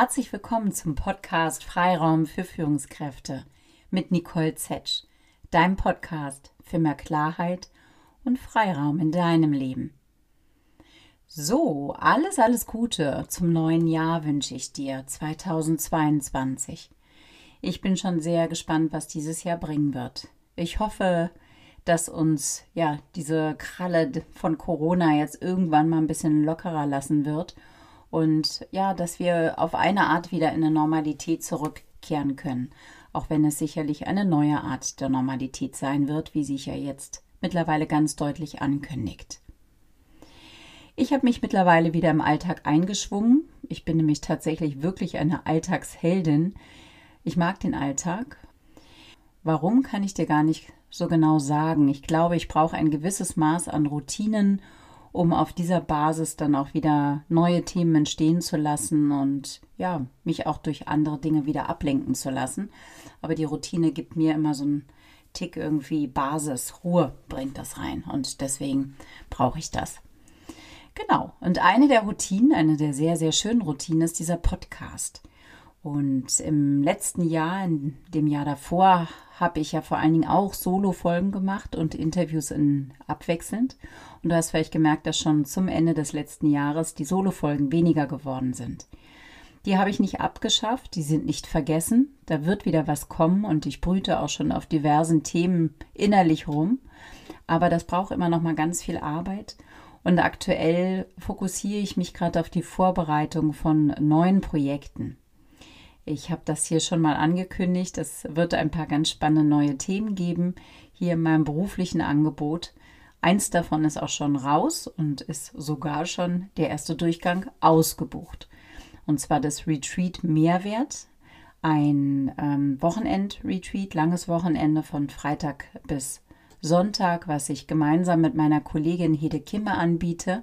Herzlich willkommen zum Podcast Freiraum für Führungskräfte mit Nicole Zetsch, deinem Podcast für mehr Klarheit und Freiraum in deinem Leben. So, alles, alles Gute zum neuen Jahr wünsche ich dir 2022. Ich bin schon sehr gespannt, was dieses Jahr bringen wird. Ich hoffe, dass uns ja diese Kralle von Corona jetzt irgendwann mal ein bisschen lockerer lassen wird und ja, dass wir auf eine Art wieder in eine Normalität zurückkehren können, auch wenn es sicherlich eine neue Art der Normalität sein wird, wie sich ja jetzt mittlerweile ganz deutlich ankündigt. Ich habe mich mittlerweile wieder im Alltag eingeschwungen. Ich bin nämlich tatsächlich wirklich eine Alltagsheldin. Ich mag den Alltag. Warum kann ich dir gar nicht so genau sagen. Ich glaube, ich brauche ein gewisses Maß an Routinen um auf dieser Basis dann auch wieder neue Themen entstehen zu lassen und ja, mich auch durch andere Dinge wieder ablenken zu lassen. Aber die Routine gibt mir immer so einen Tick irgendwie Basis, Ruhe bringt das rein und deswegen brauche ich das. Genau. Und eine der Routinen, eine der sehr, sehr schönen Routinen ist dieser Podcast. Und im letzten Jahr, in dem Jahr davor, habe ich ja vor allen Dingen auch Solo-Folgen gemacht und Interviews in abwechselnd. Und du hast vielleicht gemerkt, dass schon zum Ende des letzten Jahres die Solo-Folgen weniger geworden sind. Die habe ich nicht abgeschafft, die sind nicht vergessen. Da wird wieder was kommen und ich brüte auch schon auf diversen Themen innerlich rum. Aber das braucht immer noch mal ganz viel Arbeit. Und aktuell fokussiere ich mich gerade auf die Vorbereitung von neuen Projekten. Ich habe das hier schon mal angekündigt. Es wird ein paar ganz spannende neue Themen geben hier in meinem beruflichen Angebot. Eins davon ist auch schon raus und ist sogar schon der erste Durchgang ausgebucht. Und zwar das Retreat Mehrwert. Ein ähm, Wochenend-Retreat, langes Wochenende von Freitag bis Sonntag, was ich gemeinsam mit meiner Kollegin Hede Kimme anbiete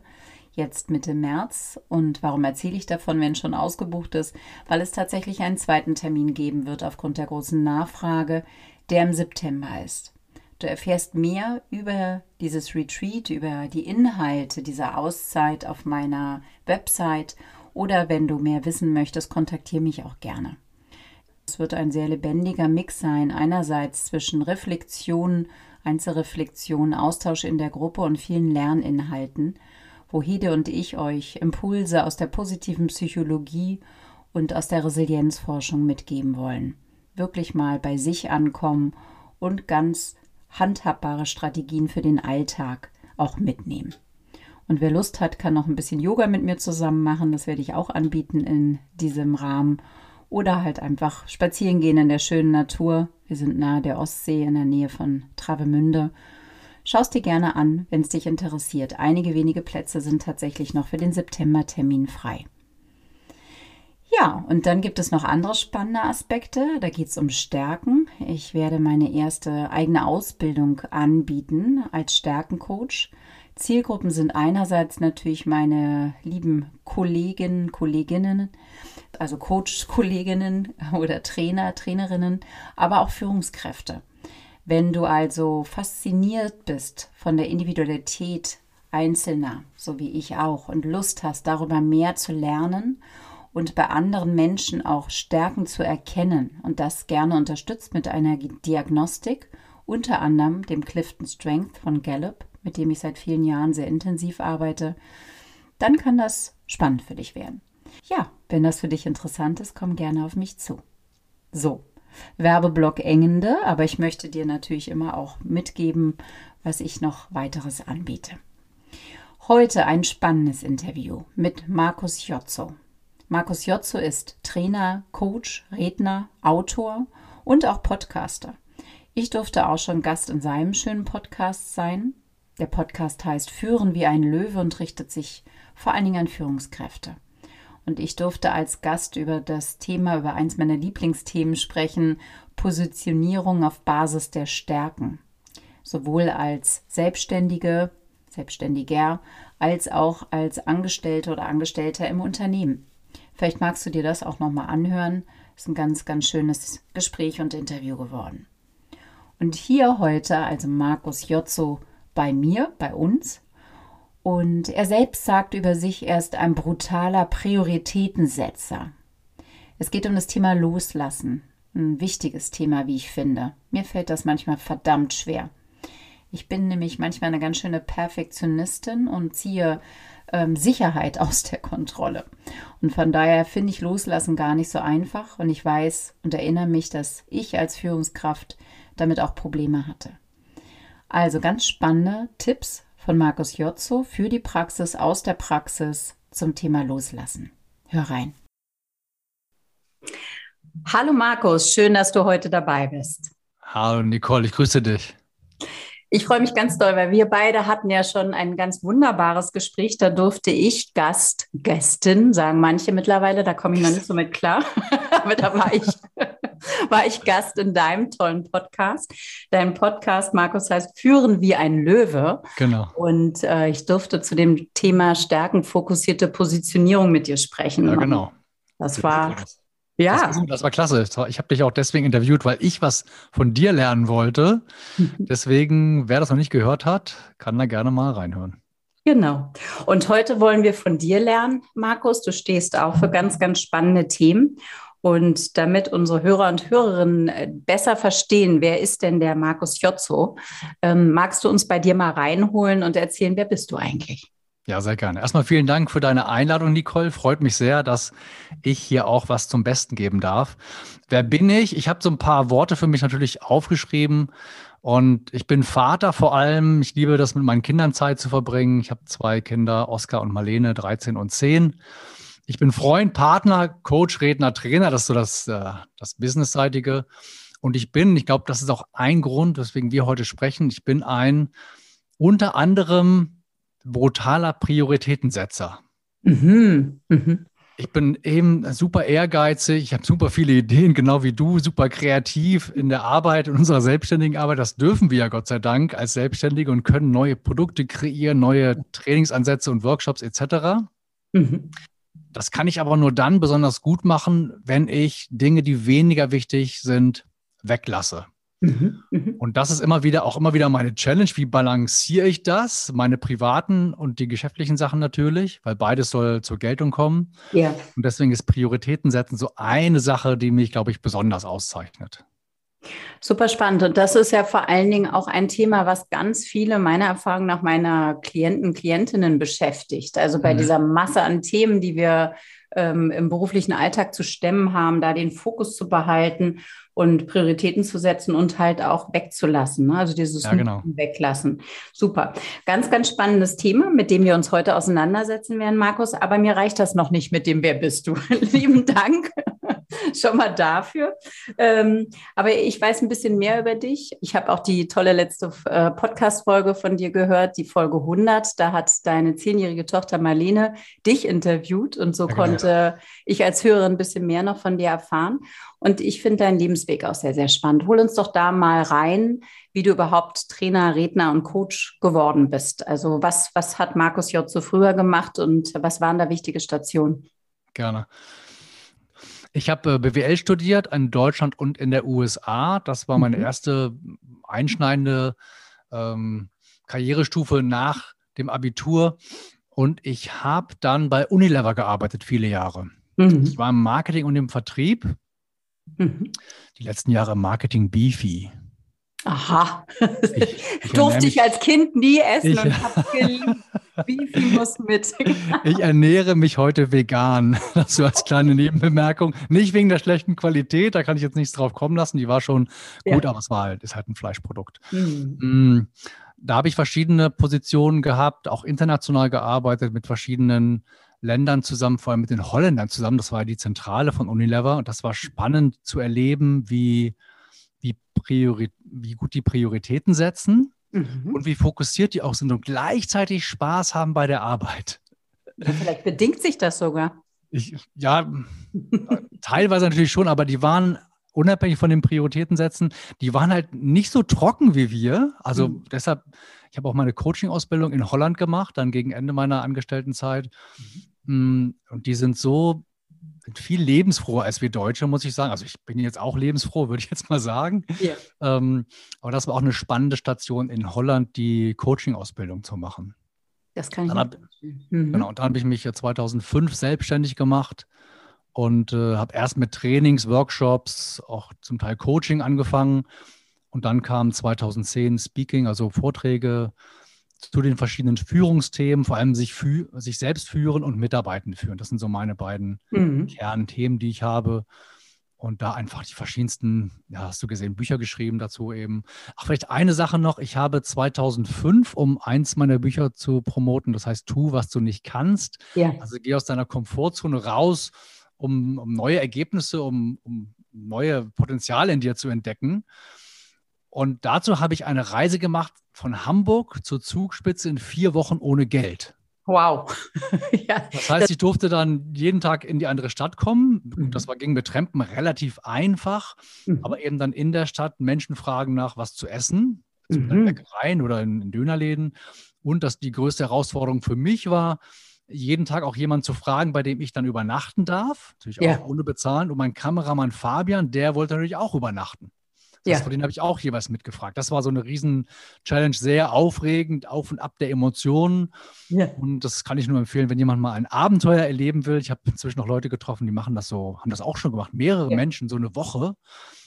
jetzt Mitte März. Und warum erzähle ich davon, wenn schon ausgebucht ist? Weil es tatsächlich einen zweiten Termin geben wird aufgrund der großen Nachfrage, der im September ist. Du erfährst mehr über dieses Retreat, über die Inhalte dieser Auszeit auf meiner Website oder wenn du mehr wissen möchtest, kontaktiere mich auch gerne. Es wird ein sehr lebendiger Mix sein, einerseits zwischen Reflexion, Einzelreflexion, Austausch in der Gruppe und vielen Lerninhalten wo Hede und ich euch Impulse aus der positiven Psychologie und aus der Resilienzforschung mitgeben wollen. Wirklich mal bei sich ankommen und ganz handhabbare Strategien für den Alltag auch mitnehmen. Und wer Lust hat, kann noch ein bisschen Yoga mit mir zusammen machen. Das werde ich auch anbieten in diesem Rahmen. Oder halt einfach spazieren gehen in der schönen Natur. Wir sind nahe der Ostsee in der Nähe von Travemünde Schau es dir gerne an, wenn es dich interessiert. Einige wenige Plätze sind tatsächlich noch für den September-Termin frei. Ja, und dann gibt es noch andere spannende Aspekte. Da geht es um Stärken. Ich werde meine erste eigene Ausbildung anbieten als Stärkencoach. Zielgruppen sind einerseits natürlich meine lieben Kollegen, Kolleginnen, also Coach-Kolleginnen oder Trainer, Trainerinnen, aber auch Führungskräfte. Wenn du also fasziniert bist von der Individualität Einzelner, so wie ich auch, und Lust hast, darüber mehr zu lernen und bei anderen Menschen auch Stärken zu erkennen und das gerne unterstützt mit einer Diagnostik, unter anderem dem Clifton Strength von Gallup, mit dem ich seit vielen Jahren sehr intensiv arbeite, dann kann das spannend für dich werden. Ja, wenn das für dich interessant ist, komm gerne auf mich zu. So, Werbeblock engende, aber ich möchte dir natürlich immer auch mitgeben, was ich noch weiteres anbiete. Heute ein spannendes Interview mit Markus Jotzo. Markus Jotzo ist Trainer, Coach, Redner, Autor und auch Podcaster. Ich durfte auch schon Gast in seinem schönen Podcast sein. Der Podcast heißt Führen wie ein Löwe und richtet sich vor allen Dingen an Führungskräfte. Und ich durfte als Gast über das Thema, über eins meiner Lieblingsthemen sprechen, Positionierung auf Basis der Stärken. Sowohl als Selbstständige, Selbstständiger, als auch als Angestellte oder Angestellter im Unternehmen. Vielleicht magst du dir das auch nochmal anhören. Ist ein ganz, ganz schönes Gespräch und Interview geworden. Und hier heute, also Markus Jotzo bei mir, bei uns, und er selbst sagt über sich, er ist ein brutaler Prioritätensetzer. Es geht um das Thema Loslassen. Ein wichtiges Thema, wie ich finde. Mir fällt das manchmal verdammt schwer. Ich bin nämlich manchmal eine ganz schöne Perfektionistin und ziehe ähm, Sicherheit aus der Kontrolle. Und von daher finde ich Loslassen gar nicht so einfach. Und ich weiß und erinnere mich, dass ich als Führungskraft damit auch Probleme hatte. Also ganz spannende Tipps von Markus Jotzo für die Praxis aus der Praxis zum Thema Loslassen. Hör rein. Hallo Markus, schön, dass du heute dabei bist. Hallo Nicole, ich grüße dich. Ich freue mich ganz doll, weil wir beide hatten ja schon ein ganz wunderbares Gespräch. Da durfte ich Gast, Gästin, sagen manche mittlerweile, da komme ich noch nicht so mit klar, aber da war ich, war ich Gast in deinem tollen Podcast. Dein Podcast, Markus, heißt Führen wie ein Löwe. Genau. Und äh, ich durfte zu dem Thema stärkenfokussierte Positionierung mit dir sprechen. Ja, genau. Das war ja. Das war, das war klasse. Ich habe dich auch deswegen interviewt, weil ich was von dir lernen wollte. Deswegen, wer das noch nicht gehört hat, kann da gerne mal reinhören. Genau. Und heute wollen wir von dir lernen, Markus. Du stehst auch für ganz, ganz spannende Themen. Und damit unsere Hörer und Hörerinnen äh, besser verstehen, wer ist denn der Markus Jotzo, ähm, magst du uns bei dir mal reinholen und erzählen, wer bist du eigentlich? Ja, sehr gerne. Erstmal vielen Dank für deine Einladung, Nicole. Freut mich sehr, dass ich hier auch was zum Besten geben darf. Wer bin ich? Ich habe so ein paar Worte für mich natürlich aufgeschrieben. Und ich bin Vater vor allem. Ich liebe das, mit meinen Kindern Zeit zu verbringen. Ich habe zwei Kinder, Oskar und Marlene, 13 und 10. Ich bin Freund, Partner, Coach, Redner, Trainer. Das ist so das, äh, das Businessseitige. Und ich bin, ich glaube, das ist auch ein Grund, weswegen wir heute sprechen. Ich bin ein unter anderem brutaler Prioritätensetzer. Mhm. Mhm. Ich bin eben super ehrgeizig, ich habe super viele Ideen, genau wie du, super kreativ in der Arbeit, in unserer selbstständigen Arbeit. Das dürfen wir ja Gott sei Dank als Selbstständige und können neue Produkte kreieren, neue Trainingsansätze und Workshops etc. Mhm. Das kann ich aber nur dann besonders gut machen, wenn ich Dinge, die weniger wichtig sind, weglasse. Mhm, mhm. Und das ist immer wieder auch immer wieder meine Challenge. Wie balanciere ich das? Meine privaten und die geschäftlichen Sachen natürlich, weil beides soll zur Geltung kommen. Ja. Und deswegen ist Prioritäten setzen so eine Sache, die mich, glaube ich, besonders auszeichnet. Super spannend. Und das ist ja vor allen Dingen auch ein Thema, was ganz viele meiner Erfahrung nach meiner Klienten, Klientinnen beschäftigt. Also bei mhm. dieser Masse an Themen, die wir ähm, im beruflichen Alltag zu stemmen haben, da den Fokus zu behalten und Prioritäten zu setzen und halt auch wegzulassen. Ne? Also dieses ja, genau. Weglassen. Super. Ganz, ganz spannendes Thema, mit dem wir uns heute auseinandersetzen werden, Markus. Aber mir reicht das noch nicht mit dem Wer bist du? Lieben Dank. schon mal dafür. Ähm, aber ich weiß ein bisschen mehr über dich. Ich habe auch die tolle letzte äh, Podcast-Folge von dir gehört, die Folge 100. Da hat deine zehnjährige Tochter Marlene dich interviewt und so ja, genau. konnte ich als Hörerin ein bisschen mehr noch von dir erfahren. Und ich finde deinen Lebensweg auch sehr, sehr spannend. Hol uns doch da mal rein, wie du überhaupt Trainer, Redner und Coach geworden bist. Also was, was hat Markus J. so früher gemacht und was waren da wichtige Stationen? Gerne. Ich habe äh, BWL studiert in Deutschland und in der USA. Das war meine mhm. erste einschneidende ähm, Karrierestufe nach dem Abitur. Und ich habe dann bei Unilever gearbeitet, viele Jahre. Mhm. Ich war im Marketing und im Vertrieb. Mhm. Die letzten Jahre im Marketing Beefy. Aha. Ich, ich Durfte ich als Kind nie essen ich, und habe geliebt. Wie viel muss mit? ich ernähre mich heute vegan. Das so als kleine Nebenbemerkung. Nicht wegen der schlechten Qualität, da kann ich jetzt nichts drauf kommen lassen. Die war schon gut, ja. aber es war halt, ist halt ein Fleischprodukt. Mhm. Da habe ich verschiedene Positionen gehabt, auch international gearbeitet mit verschiedenen Ländern zusammen, vor allem mit den Holländern zusammen. Das war die Zentrale von Unilever und das war spannend zu erleben, wie wie, Priori wie gut die Prioritäten setzen mhm. und wie fokussiert die auch sind und gleichzeitig Spaß haben bei der Arbeit. Ja, vielleicht bedingt sich das sogar. Ich, ja, teilweise natürlich schon, aber die waren unabhängig von den Prioritäten setzen, die waren halt nicht so trocken wie wir. Also mhm. deshalb, ich habe auch meine Coaching-Ausbildung in Holland gemacht, dann gegen Ende meiner Angestelltenzeit. Mhm. Und die sind so sind viel lebensfroher als wir Deutsche, muss ich sagen. Also ich bin jetzt auch lebensfroh, würde ich jetzt mal sagen. Ja. Ähm, aber das war auch eine spannende Station in Holland, die Coaching-Ausbildung zu machen. Das kann ich dann hab, mhm. Genau, und dann habe ich mich 2005 selbstständig gemacht und äh, habe erst mit Trainings, Workshops, auch zum Teil Coaching angefangen. Und dann kam 2010 Speaking, also Vorträge zu den verschiedenen Führungsthemen, vor allem sich, fü sich selbst führen und Mitarbeitende führen. Das sind so meine beiden mhm. Kernthemen, die ich habe. Und da einfach die verschiedensten, ja, hast du gesehen, Bücher geschrieben dazu eben. Ach, vielleicht eine Sache noch. Ich habe 2005, um eins meiner Bücher zu promoten, das heißt, tu, was du nicht kannst. Ja. Also geh aus deiner Komfortzone raus um, um neue Ergebnisse, um, um neue Potenziale in dir zu entdecken. Und dazu habe ich eine Reise gemacht von Hamburg zur Zugspitze in vier Wochen ohne Geld. Wow. ja, das heißt, ich durfte dann jeden Tag in die andere Stadt kommen. Mhm. Das war, ging mit Trampen relativ einfach, mhm. aber eben dann in der Stadt Menschen fragen nach, was zu essen, also mhm. in Bäckereien oder in, in Dönerläden. Und dass die größte Herausforderung für mich war, jeden Tag auch jemanden zu fragen, bei dem ich dann übernachten darf, natürlich auch ja. ohne bezahlen. Und mein Kameramann Fabian, der wollte natürlich auch übernachten. Das ja. Von denen habe ich auch jeweils mitgefragt. Das war so eine Riesen-Challenge, sehr aufregend, auf und ab der Emotionen. Ja. Und das kann ich nur empfehlen, wenn jemand mal ein Abenteuer erleben will. Ich habe inzwischen noch Leute getroffen, die machen das so, haben das auch schon gemacht. Mehrere ja. Menschen so eine Woche,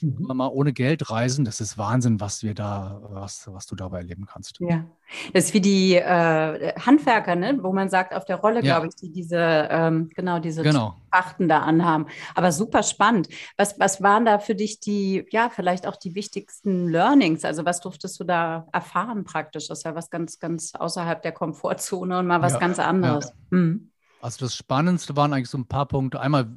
mhm. mal ohne Geld reisen. Das ist Wahnsinn, was wir da, was, was du dabei erleben kannst. Ja. Das ist wie die äh, Handwerker, ne? wo man sagt, auf der Rolle, glaube ich, die diese, ähm, genau, diese genau. Trachten da anhaben. Aber super spannend. Was, was waren da für dich die, ja, vielleicht auch die wichtigsten Learnings? Also was durftest du da erfahren praktisch? Das ist ja was ganz, ganz außerhalb der Komfortzone und mal was ja, ganz anderes. Ja. Mhm. Also das Spannendste waren eigentlich so ein paar Punkte. Einmal,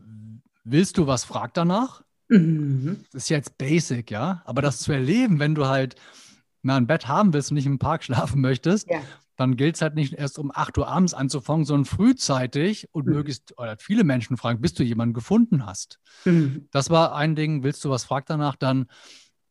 willst du was, frag danach. Mhm. Das ist ja jetzt basic, ja. Aber das zu erleben, wenn du halt na, ein Bett haben willst und nicht im Park schlafen möchtest, ja dann gilt es halt nicht erst um 8 Uhr abends anzufangen, sondern frühzeitig und mhm. möglichst oder viele Menschen fragen, bis du jemanden gefunden hast. Mhm. Das war ein Ding, willst du was, frag danach, dann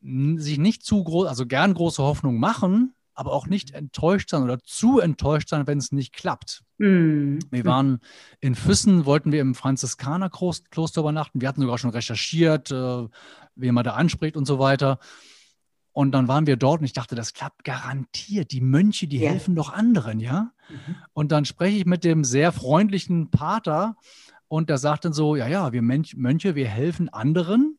sich nicht zu groß, also gern große Hoffnung machen, aber auch nicht enttäuscht sein oder zu enttäuscht sein, wenn es nicht klappt. Mhm. Wir waren in Füssen, wollten wir im Franziskanerkloster übernachten. Wir hatten sogar schon recherchiert, äh, wie man da anspricht und so weiter. Und dann waren wir dort und ich dachte, das klappt garantiert. Die Mönche, die ja. helfen doch anderen, ja. Mhm. Und dann spreche ich mit dem sehr freundlichen Pater und der sagt dann so: Ja, ja, wir Mönche, wir helfen anderen,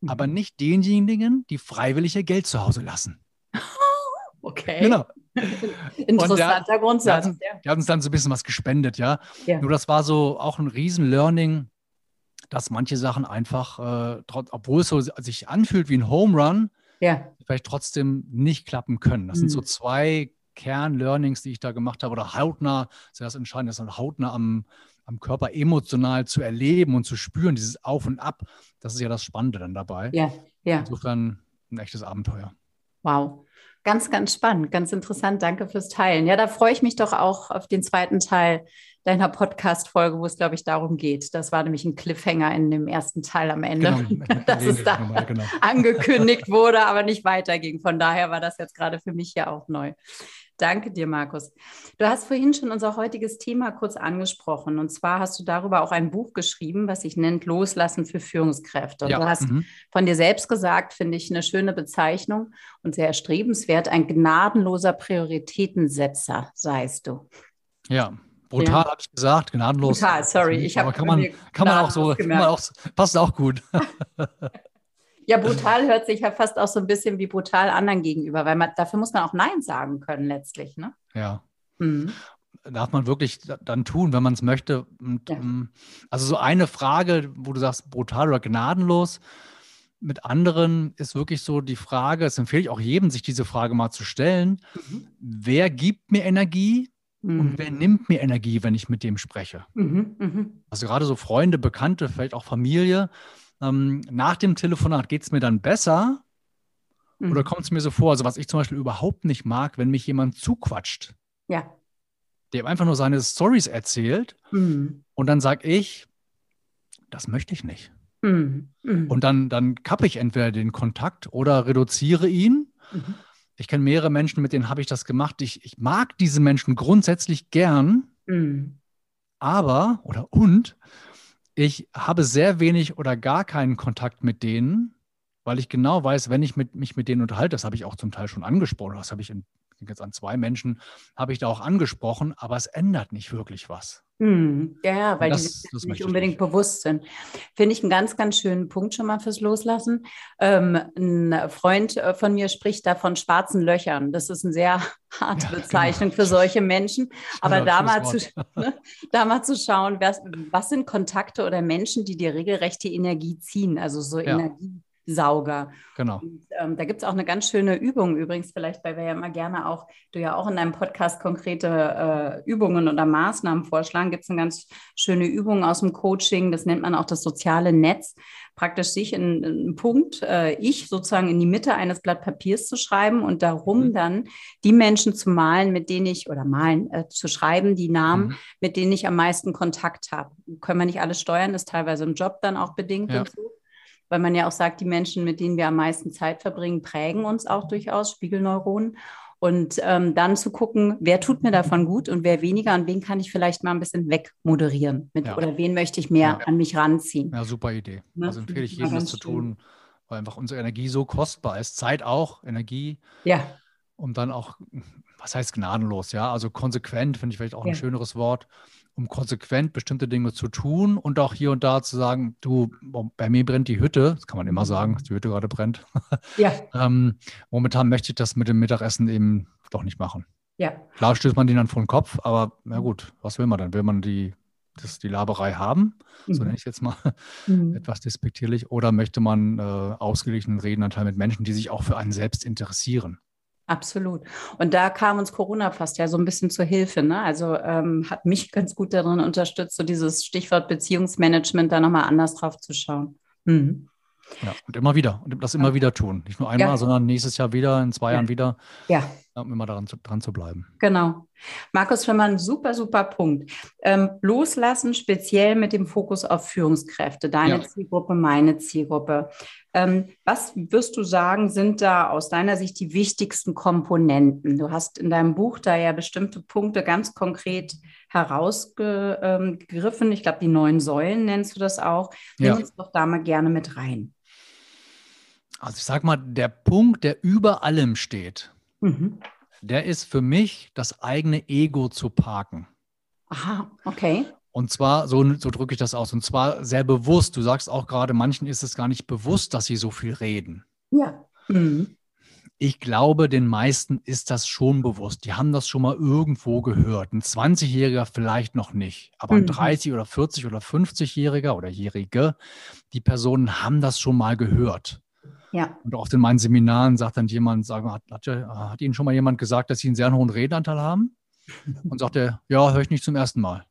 mhm. aber nicht denjenigen, die freiwillig ihr Geld zu Hause lassen. Okay. Genau. Interessanter der, Grundsatz. Der, der, hat uns dann so ein bisschen was gespendet, ja. ja. Nur das war so auch ein Riesen-Learning, dass manche Sachen einfach, äh, obwohl es so sich anfühlt wie ein Home Run, ja. vielleicht trotzdem nicht klappen können. Das mhm. sind so zwei Kern-Learnings, die ich da gemacht habe, oder hautnah, das ist das Entscheidende, das hautnah am, am Körper emotional zu erleben und zu spüren, dieses Auf und Ab. Das ist ja das Spannende dann dabei. Ja, ja. Insofern ein echtes Abenteuer. Wow. Ganz, ganz spannend, ganz interessant. Danke fürs Teilen. Ja, da freue ich mich doch auch auf den zweiten Teil deiner Podcast-Folge, wo es, glaube ich, darum geht. Das war nämlich ein Cliffhanger in dem ersten Teil am Ende, genau, dass es da genau. angekündigt wurde, aber nicht weiterging. Von daher war das jetzt gerade für mich ja auch neu. Danke dir, Markus. Du hast vorhin schon unser heutiges Thema kurz angesprochen. Und zwar hast du darüber auch ein Buch geschrieben, was sich nennt Loslassen für Führungskräfte. Und ja. du hast mhm. von dir selbst gesagt, finde ich eine schöne Bezeichnung und sehr erstrebenswert, ein gnadenloser Prioritätensetzer seist du. Ja, Brutal ja. habe ich gesagt, gnadenlos. Brutal, sorry. Ich aber kann man, kann man auch so, man auch, passt auch gut. ja, brutal hört sich ja fast auch so ein bisschen wie brutal anderen gegenüber, weil man, dafür muss man auch Nein sagen können letztlich, ne? Ja. Mhm. Darf man wirklich dann tun, wenn man es möchte. Und, ja. Ähm, also so eine Frage, wo du sagst, brutal oder gnadenlos, mit anderen ist wirklich so die Frage, es empfehle ich auch jedem, sich diese Frage mal zu stellen, mhm. wer gibt mir Energie Mhm. Und wer nimmt mir Energie, wenn ich mit dem spreche? Mhm, mh. Also gerade so Freunde, Bekannte, vielleicht auch Familie. Ähm, nach dem Telefonat geht es mir dann besser mhm. oder kommt es mir so vor, also was ich zum Beispiel überhaupt nicht mag, wenn mich jemand zuquatscht. Ja. Der einfach nur seine Stories erzählt mhm. und dann sage ich, das möchte ich nicht. Mhm. Mhm. Und dann, dann kappe ich entweder den Kontakt oder reduziere ihn. Mhm. Ich kenne mehrere Menschen, mit denen habe ich das gemacht. Ich, ich mag diese Menschen grundsätzlich gern, mhm. aber oder und ich habe sehr wenig oder gar keinen Kontakt mit denen, weil ich genau weiß, wenn ich mit, mich mit denen unterhalte, das habe ich auch zum Teil schon angesprochen, das habe ich in denke jetzt an zwei Menschen, habe ich da auch angesprochen, aber es ändert nicht wirklich was. Hm, ja, weil das, die nicht unbedingt nicht. bewusst sind. Finde ich einen ganz, ganz schönen Punkt schon mal fürs Loslassen. Ähm, ein Freund äh, von mir spricht da von schwarzen Löchern. Das ist eine sehr harte ja, Bezeichnung genau. für solche Menschen. Aber da mal, zu, ne, da mal zu schauen, was, was sind Kontakte oder Menschen, die dir regelrecht die Energie ziehen, also so ja. Energie Sauger. Genau. Und, ähm, da gibt es auch eine ganz schöne Übung übrigens, vielleicht, weil wir ja immer gerne auch, du ja auch in deinem Podcast konkrete äh, Übungen oder Maßnahmen vorschlagen, gibt es eine ganz schöne Übung aus dem Coaching, das nennt man auch das soziale Netz, praktisch sich in, einen Punkt, äh, ich sozusagen in die Mitte eines Blatt Papiers zu schreiben und darum mhm. dann die Menschen zu malen, mit denen ich, oder malen, äh, zu schreiben, die Namen, mhm. mit denen ich am meisten Kontakt habe. Können wir nicht alles steuern, ist teilweise im Job dann auch bedingt ja. und so weil man ja auch sagt, die Menschen, mit denen wir am meisten Zeit verbringen, prägen uns auch durchaus, Spiegelneuronen. Und ähm, dann zu gucken, wer tut mir davon gut und wer weniger und wen kann ich vielleicht mal ein bisschen wegmoderieren mit, ja. oder wen möchte ich mehr ja. an mich ranziehen. Ja, super Idee. Ne? Also empfehle ich jedem, das zu tun, weil einfach unsere Energie so kostbar ist. Zeit auch, Energie. Ja. Und dann auch, was heißt gnadenlos, ja? Also konsequent finde ich vielleicht auch ja. ein schöneres Wort um konsequent bestimmte Dinge zu tun und auch hier und da zu sagen, du, bei mir brennt die Hütte, das kann man immer sagen, die Hütte gerade brennt. Ja. ähm, momentan möchte ich das mit dem Mittagessen eben doch nicht machen. Ja. Klar stößt man den dann vor den Kopf, aber na gut, was will man dann? Will man die, das, die Laberei haben, mhm. so nenne ich es jetzt mal mhm. etwas despektierlich, oder möchte man äh, ausgeglichenen Redenanteil mit Menschen, die sich auch für einen selbst interessieren? Absolut. Und da kam uns Corona fast ja so ein bisschen zur Hilfe. Ne? Also ähm, hat mich ganz gut darin unterstützt, so dieses Stichwort Beziehungsmanagement da nochmal anders drauf zu schauen. Mhm. Ja, und immer wieder. Und das immer wieder tun. Nicht nur einmal, ja. sondern nächstes Jahr wieder, in zwei ja. Jahren wieder. Ja. Um immer daran zu, dran zu bleiben. Genau. Markus Schwimmer, ein super, super Punkt. Ähm, loslassen, speziell mit dem Fokus auf Führungskräfte, deine ja. Zielgruppe, meine Zielgruppe. Ähm, was wirst du sagen, sind da aus deiner Sicht die wichtigsten Komponenten? Du hast in deinem Buch da ja bestimmte Punkte ganz konkret herausgegriffen. Ich glaube, die neun Säulen nennst du das auch. Nimm ja. uns doch da mal gerne mit rein. Also ich sage mal, der Punkt, der über allem steht, mhm. der ist für mich, das eigene Ego zu parken. Aha, okay. Und zwar, so, so drücke ich das aus, und zwar sehr bewusst. Du sagst auch gerade, manchen ist es gar nicht bewusst, dass sie so viel reden. Ja. Mhm. Ich glaube, den meisten ist das schon bewusst. Die haben das schon mal irgendwo gehört. Ein 20-Jähriger vielleicht noch nicht, aber ein mhm. 30 oder 40 oder 50-Jähriger oder Jährige, die Personen haben das schon mal gehört. Ja. Und oft in meinen Seminaren sagt dann jemand, sagen, hat, hat, hat Ihnen schon mal jemand gesagt, dass Sie einen sehr hohen Redenanteil haben? Und sagt er, ja, höre ich nicht zum ersten Mal.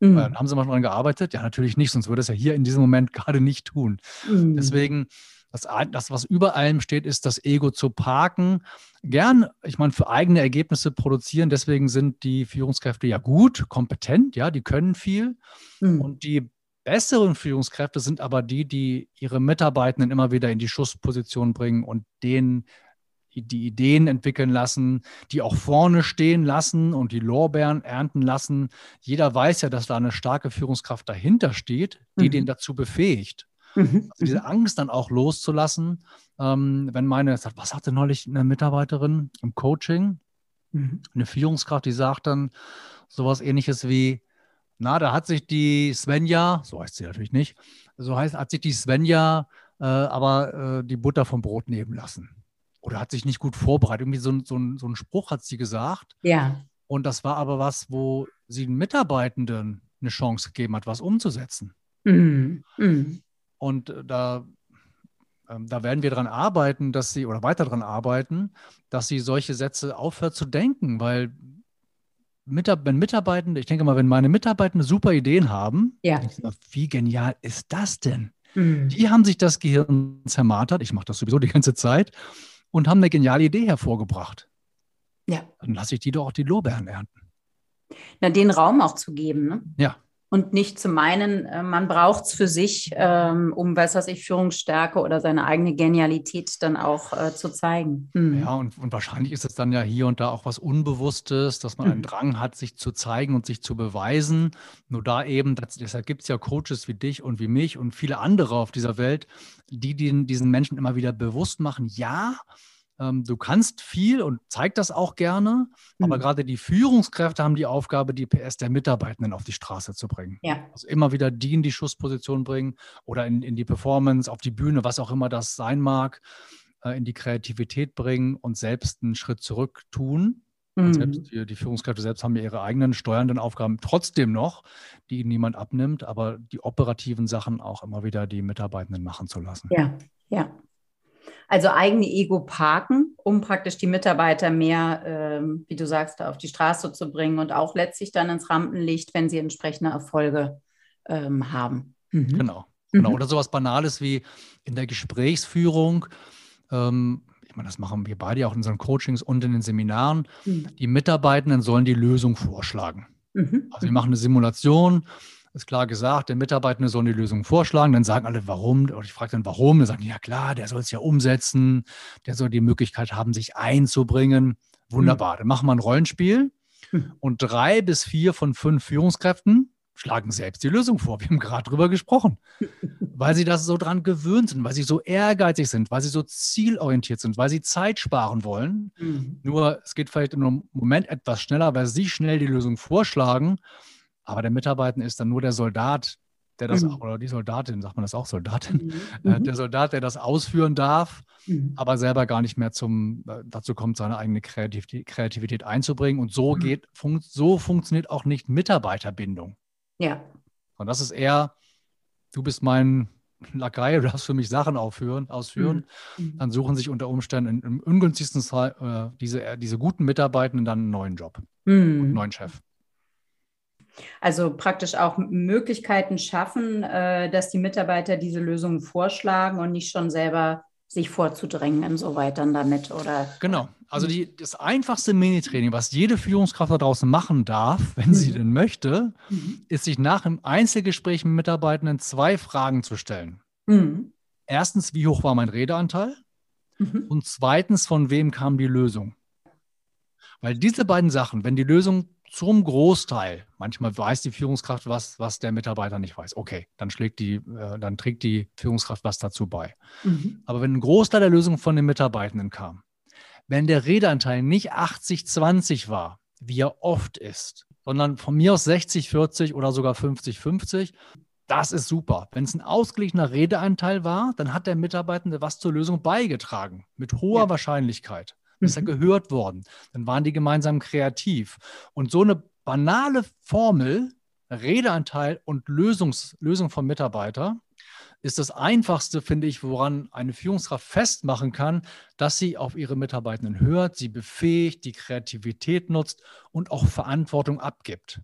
Mhm. Dann haben sie mal daran gearbeitet? Ja, natürlich nicht, sonst würde es ja hier in diesem Moment gerade nicht tun. Mhm. Deswegen, das, das, was über allem steht, ist das Ego zu parken. Gern, ich meine, für eigene Ergebnisse produzieren. Deswegen sind die Führungskräfte ja gut, kompetent, ja, die können viel. Mhm. Und die besseren Führungskräfte sind aber die, die ihre Mitarbeitenden immer wieder in die Schussposition bringen und denen die Ideen entwickeln lassen, die auch vorne stehen lassen und die Lorbeeren ernten lassen. Jeder weiß ja, dass da eine starke Führungskraft dahinter steht, die mhm. den dazu befähigt. Mhm. Also diese mhm. Angst dann auch loszulassen, ähm, wenn meine, was hatte neulich eine Mitarbeiterin im Coaching? Mhm. Eine Führungskraft, die sagt dann sowas ähnliches wie, na, da hat sich die Svenja, so heißt sie natürlich nicht, so heißt, hat sich die Svenja äh, aber äh, die Butter vom Brot nehmen lassen oder hat sich nicht gut vorbereitet. Irgendwie so, so, so einen Spruch hat sie gesagt. Ja. Und das war aber was, wo sie den Mitarbeitenden eine Chance gegeben hat, was umzusetzen. Mhm. Mhm. Und äh, da, ähm, da werden wir daran arbeiten, dass sie, oder weiter daran arbeiten, dass sie solche Sätze aufhört zu denken, weil wenn Mitarbeitende, ich denke mal, wenn meine Mitarbeitende super Ideen haben, ja. wie genial ist das denn? Mhm. Die haben sich das Gehirn zermartert, ich mache das sowieso die ganze Zeit, und haben eine geniale Idee hervorgebracht. Ja. Dann lasse ich die doch auch die Lorbeeren ernten. Na, den Raum auch zu geben, ne? Ja. Und nicht zu meinen, äh, man braucht es für sich, ähm, um, was weiß ich, Führungsstärke oder seine eigene Genialität dann auch äh, zu zeigen. Mhm. Ja, und, und wahrscheinlich ist es dann ja hier und da auch was Unbewusstes, dass man mhm. einen Drang hat, sich zu zeigen und sich zu beweisen. Nur da eben, das, deshalb gibt es ja Coaches wie dich und wie mich und viele andere auf dieser Welt, die den, diesen Menschen immer wieder bewusst machen, ja, du kannst viel und zeig das auch gerne, mhm. aber gerade die Führungskräfte haben die Aufgabe, die PS der Mitarbeitenden auf die Straße zu bringen. Ja. Also immer wieder die in die Schussposition bringen oder in, in die Performance, auf die Bühne, was auch immer das sein mag, äh, in die Kreativität bringen und selbst einen Schritt zurück tun. Mhm. Selbst die, die, Führungskräfte selbst haben ja ihre eigenen steuernden Aufgaben trotzdem noch, die ihnen niemand abnimmt, aber die operativen Sachen auch immer wieder die Mitarbeitenden machen zu lassen. Ja, ja. Also eigene Ego parken, um praktisch die Mitarbeiter mehr, ähm, wie du sagst, auf die Straße zu bringen und auch letztlich dann ins Rampenlicht, wenn sie entsprechende Erfolge ähm, haben. Mhm. Genau. genau. Mhm. Oder sowas Banales wie in der Gesprächsführung. Ähm, ich meine, das machen wir beide auch in unseren Coachings und in den Seminaren. Mhm. Die Mitarbeitenden sollen die Lösung vorschlagen. Mhm. Also wir machen eine Simulation ist klar gesagt, der Mitarbeitende soll die Lösung vorschlagen. Dann sagen alle, warum? Und ich frage dann, warum? Dann sagen die, ja klar, der soll es ja umsetzen. Der soll die Möglichkeit haben, sich einzubringen. Wunderbar. Mhm. Dann machen wir ein Rollenspiel. Mhm. Und drei bis vier von fünf Führungskräften schlagen selbst die Lösung vor. Wir haben gerade drüber gesprochen, weil sie das so dran gewöhnt sind, weil sie so ehrgeizig sind, weil sie so zielorientiert sind, weil sie Zeit sparen wollen. Mhm. Nur es geht vielleicht im Moment etwas schneller, weil sie schnell die Lösung vorschlagen aber der Mitarbeiter ist dann nur der Soldat, der das, mhm. oder die Soldatin, sagt man das auch, Soldatin, mhm. äh, der Soldat, der das ausführen darf, mhm. aber selber gar nicht mehr zum, äh, dazu kommt, seine eigene Kreativität, Kreativität einzubringen. Und so mhm. geht, fun so funktioniert auch nicht Mitarbeiterbindung. Ja. Und das ist eher, du bist mein Lakai, du darfst für mich Sachen aufführen, ausführen, mhm. Mhm. dann suchen sich unter Umständen im ungünstigsten Fall äh, diese, äh, diese guten Mitarbeitenden dann einen neuen Job, einen neuen Chef. Also praktisch auch Möglichkeiten schaffen, äh, dass die Mitarbeiter diese Lösungen vorschlagen und nicht schon selber sich vorzudrängen insoweit dann damit, oder? Genau. Also die, das einfachste Minitraining, was jede Führungskraft da draußen machen darf, wenn mhm. sie denn möchte, mhm. ist sich nach einem Einzelgespräch mit Mitarbeitenden zwei Fragen zu stellen. Mhm. Erstens, wie hoch war mein Redeanteil? Mhm. Und zweitens, von wem kam die Lösung? Weil diese beiden Sachen, wenn die Lösung zum Großteil, manchmal weiß die Führungskraft was, was der Mitarbeiter nicht weiß. Okay, dann schlägt die, äh, dann trägt die Führungskraft was dazu bei. Mhm. Aber wenn ein Großteil der Lösung von den Mitarbeitenden kam, wenn der Redeanteil nicht 80-20 war, wie er oft ist, sondern von mir aus 60-40 oder sogar 50-50, das ist super. Wenn es ein ausgeglichener Redeanteil war, dann hat der Mitarbeitende was zur Lösung beigetragen, mit hoher ja. Wahrscheinlichkeit ist er mhm. gehört worden. Dann waren die gemeinsam kreativ. Und so eine banale Formel, Redeanteil und Lösungs, Lösung vom Mitarbeiter, ist das Einfachste, finde ich, woran eine Führungskraft festmachen kann, dass sie auf ihre Mitarbeitenden hört, sie befähigt, die Kreativität nutzt und auch Verantwortung abgibt.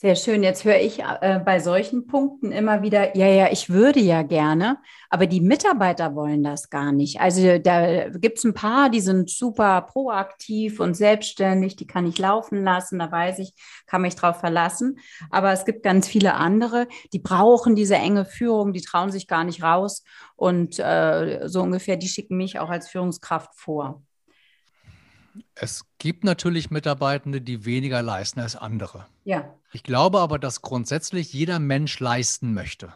Sehr schön. Jetzt höre ich äh, bei solchen Punkten immer wieder, ja, ja, ich würde ja gerne, aber die Mitarbeiter wollen das gar nicht. Also da gibt es ein paar, die sind super proaktiv und selbstständig, die kann ich laufen lassen, da weiß ich, kann mich drauf verlassen. Aber es gibt ganz viele andere, die brauchen diese enge Führung, die trauen sich gar nicht raus und äh, so ungefähr, die schicken mich auch als Führungskraft vor. Es gibt natürlich Mitarbeitende, die weniger leisten als andere. Ja. Ich glaube aber, dass grundsätzlich jeder Mensch leisten möchte.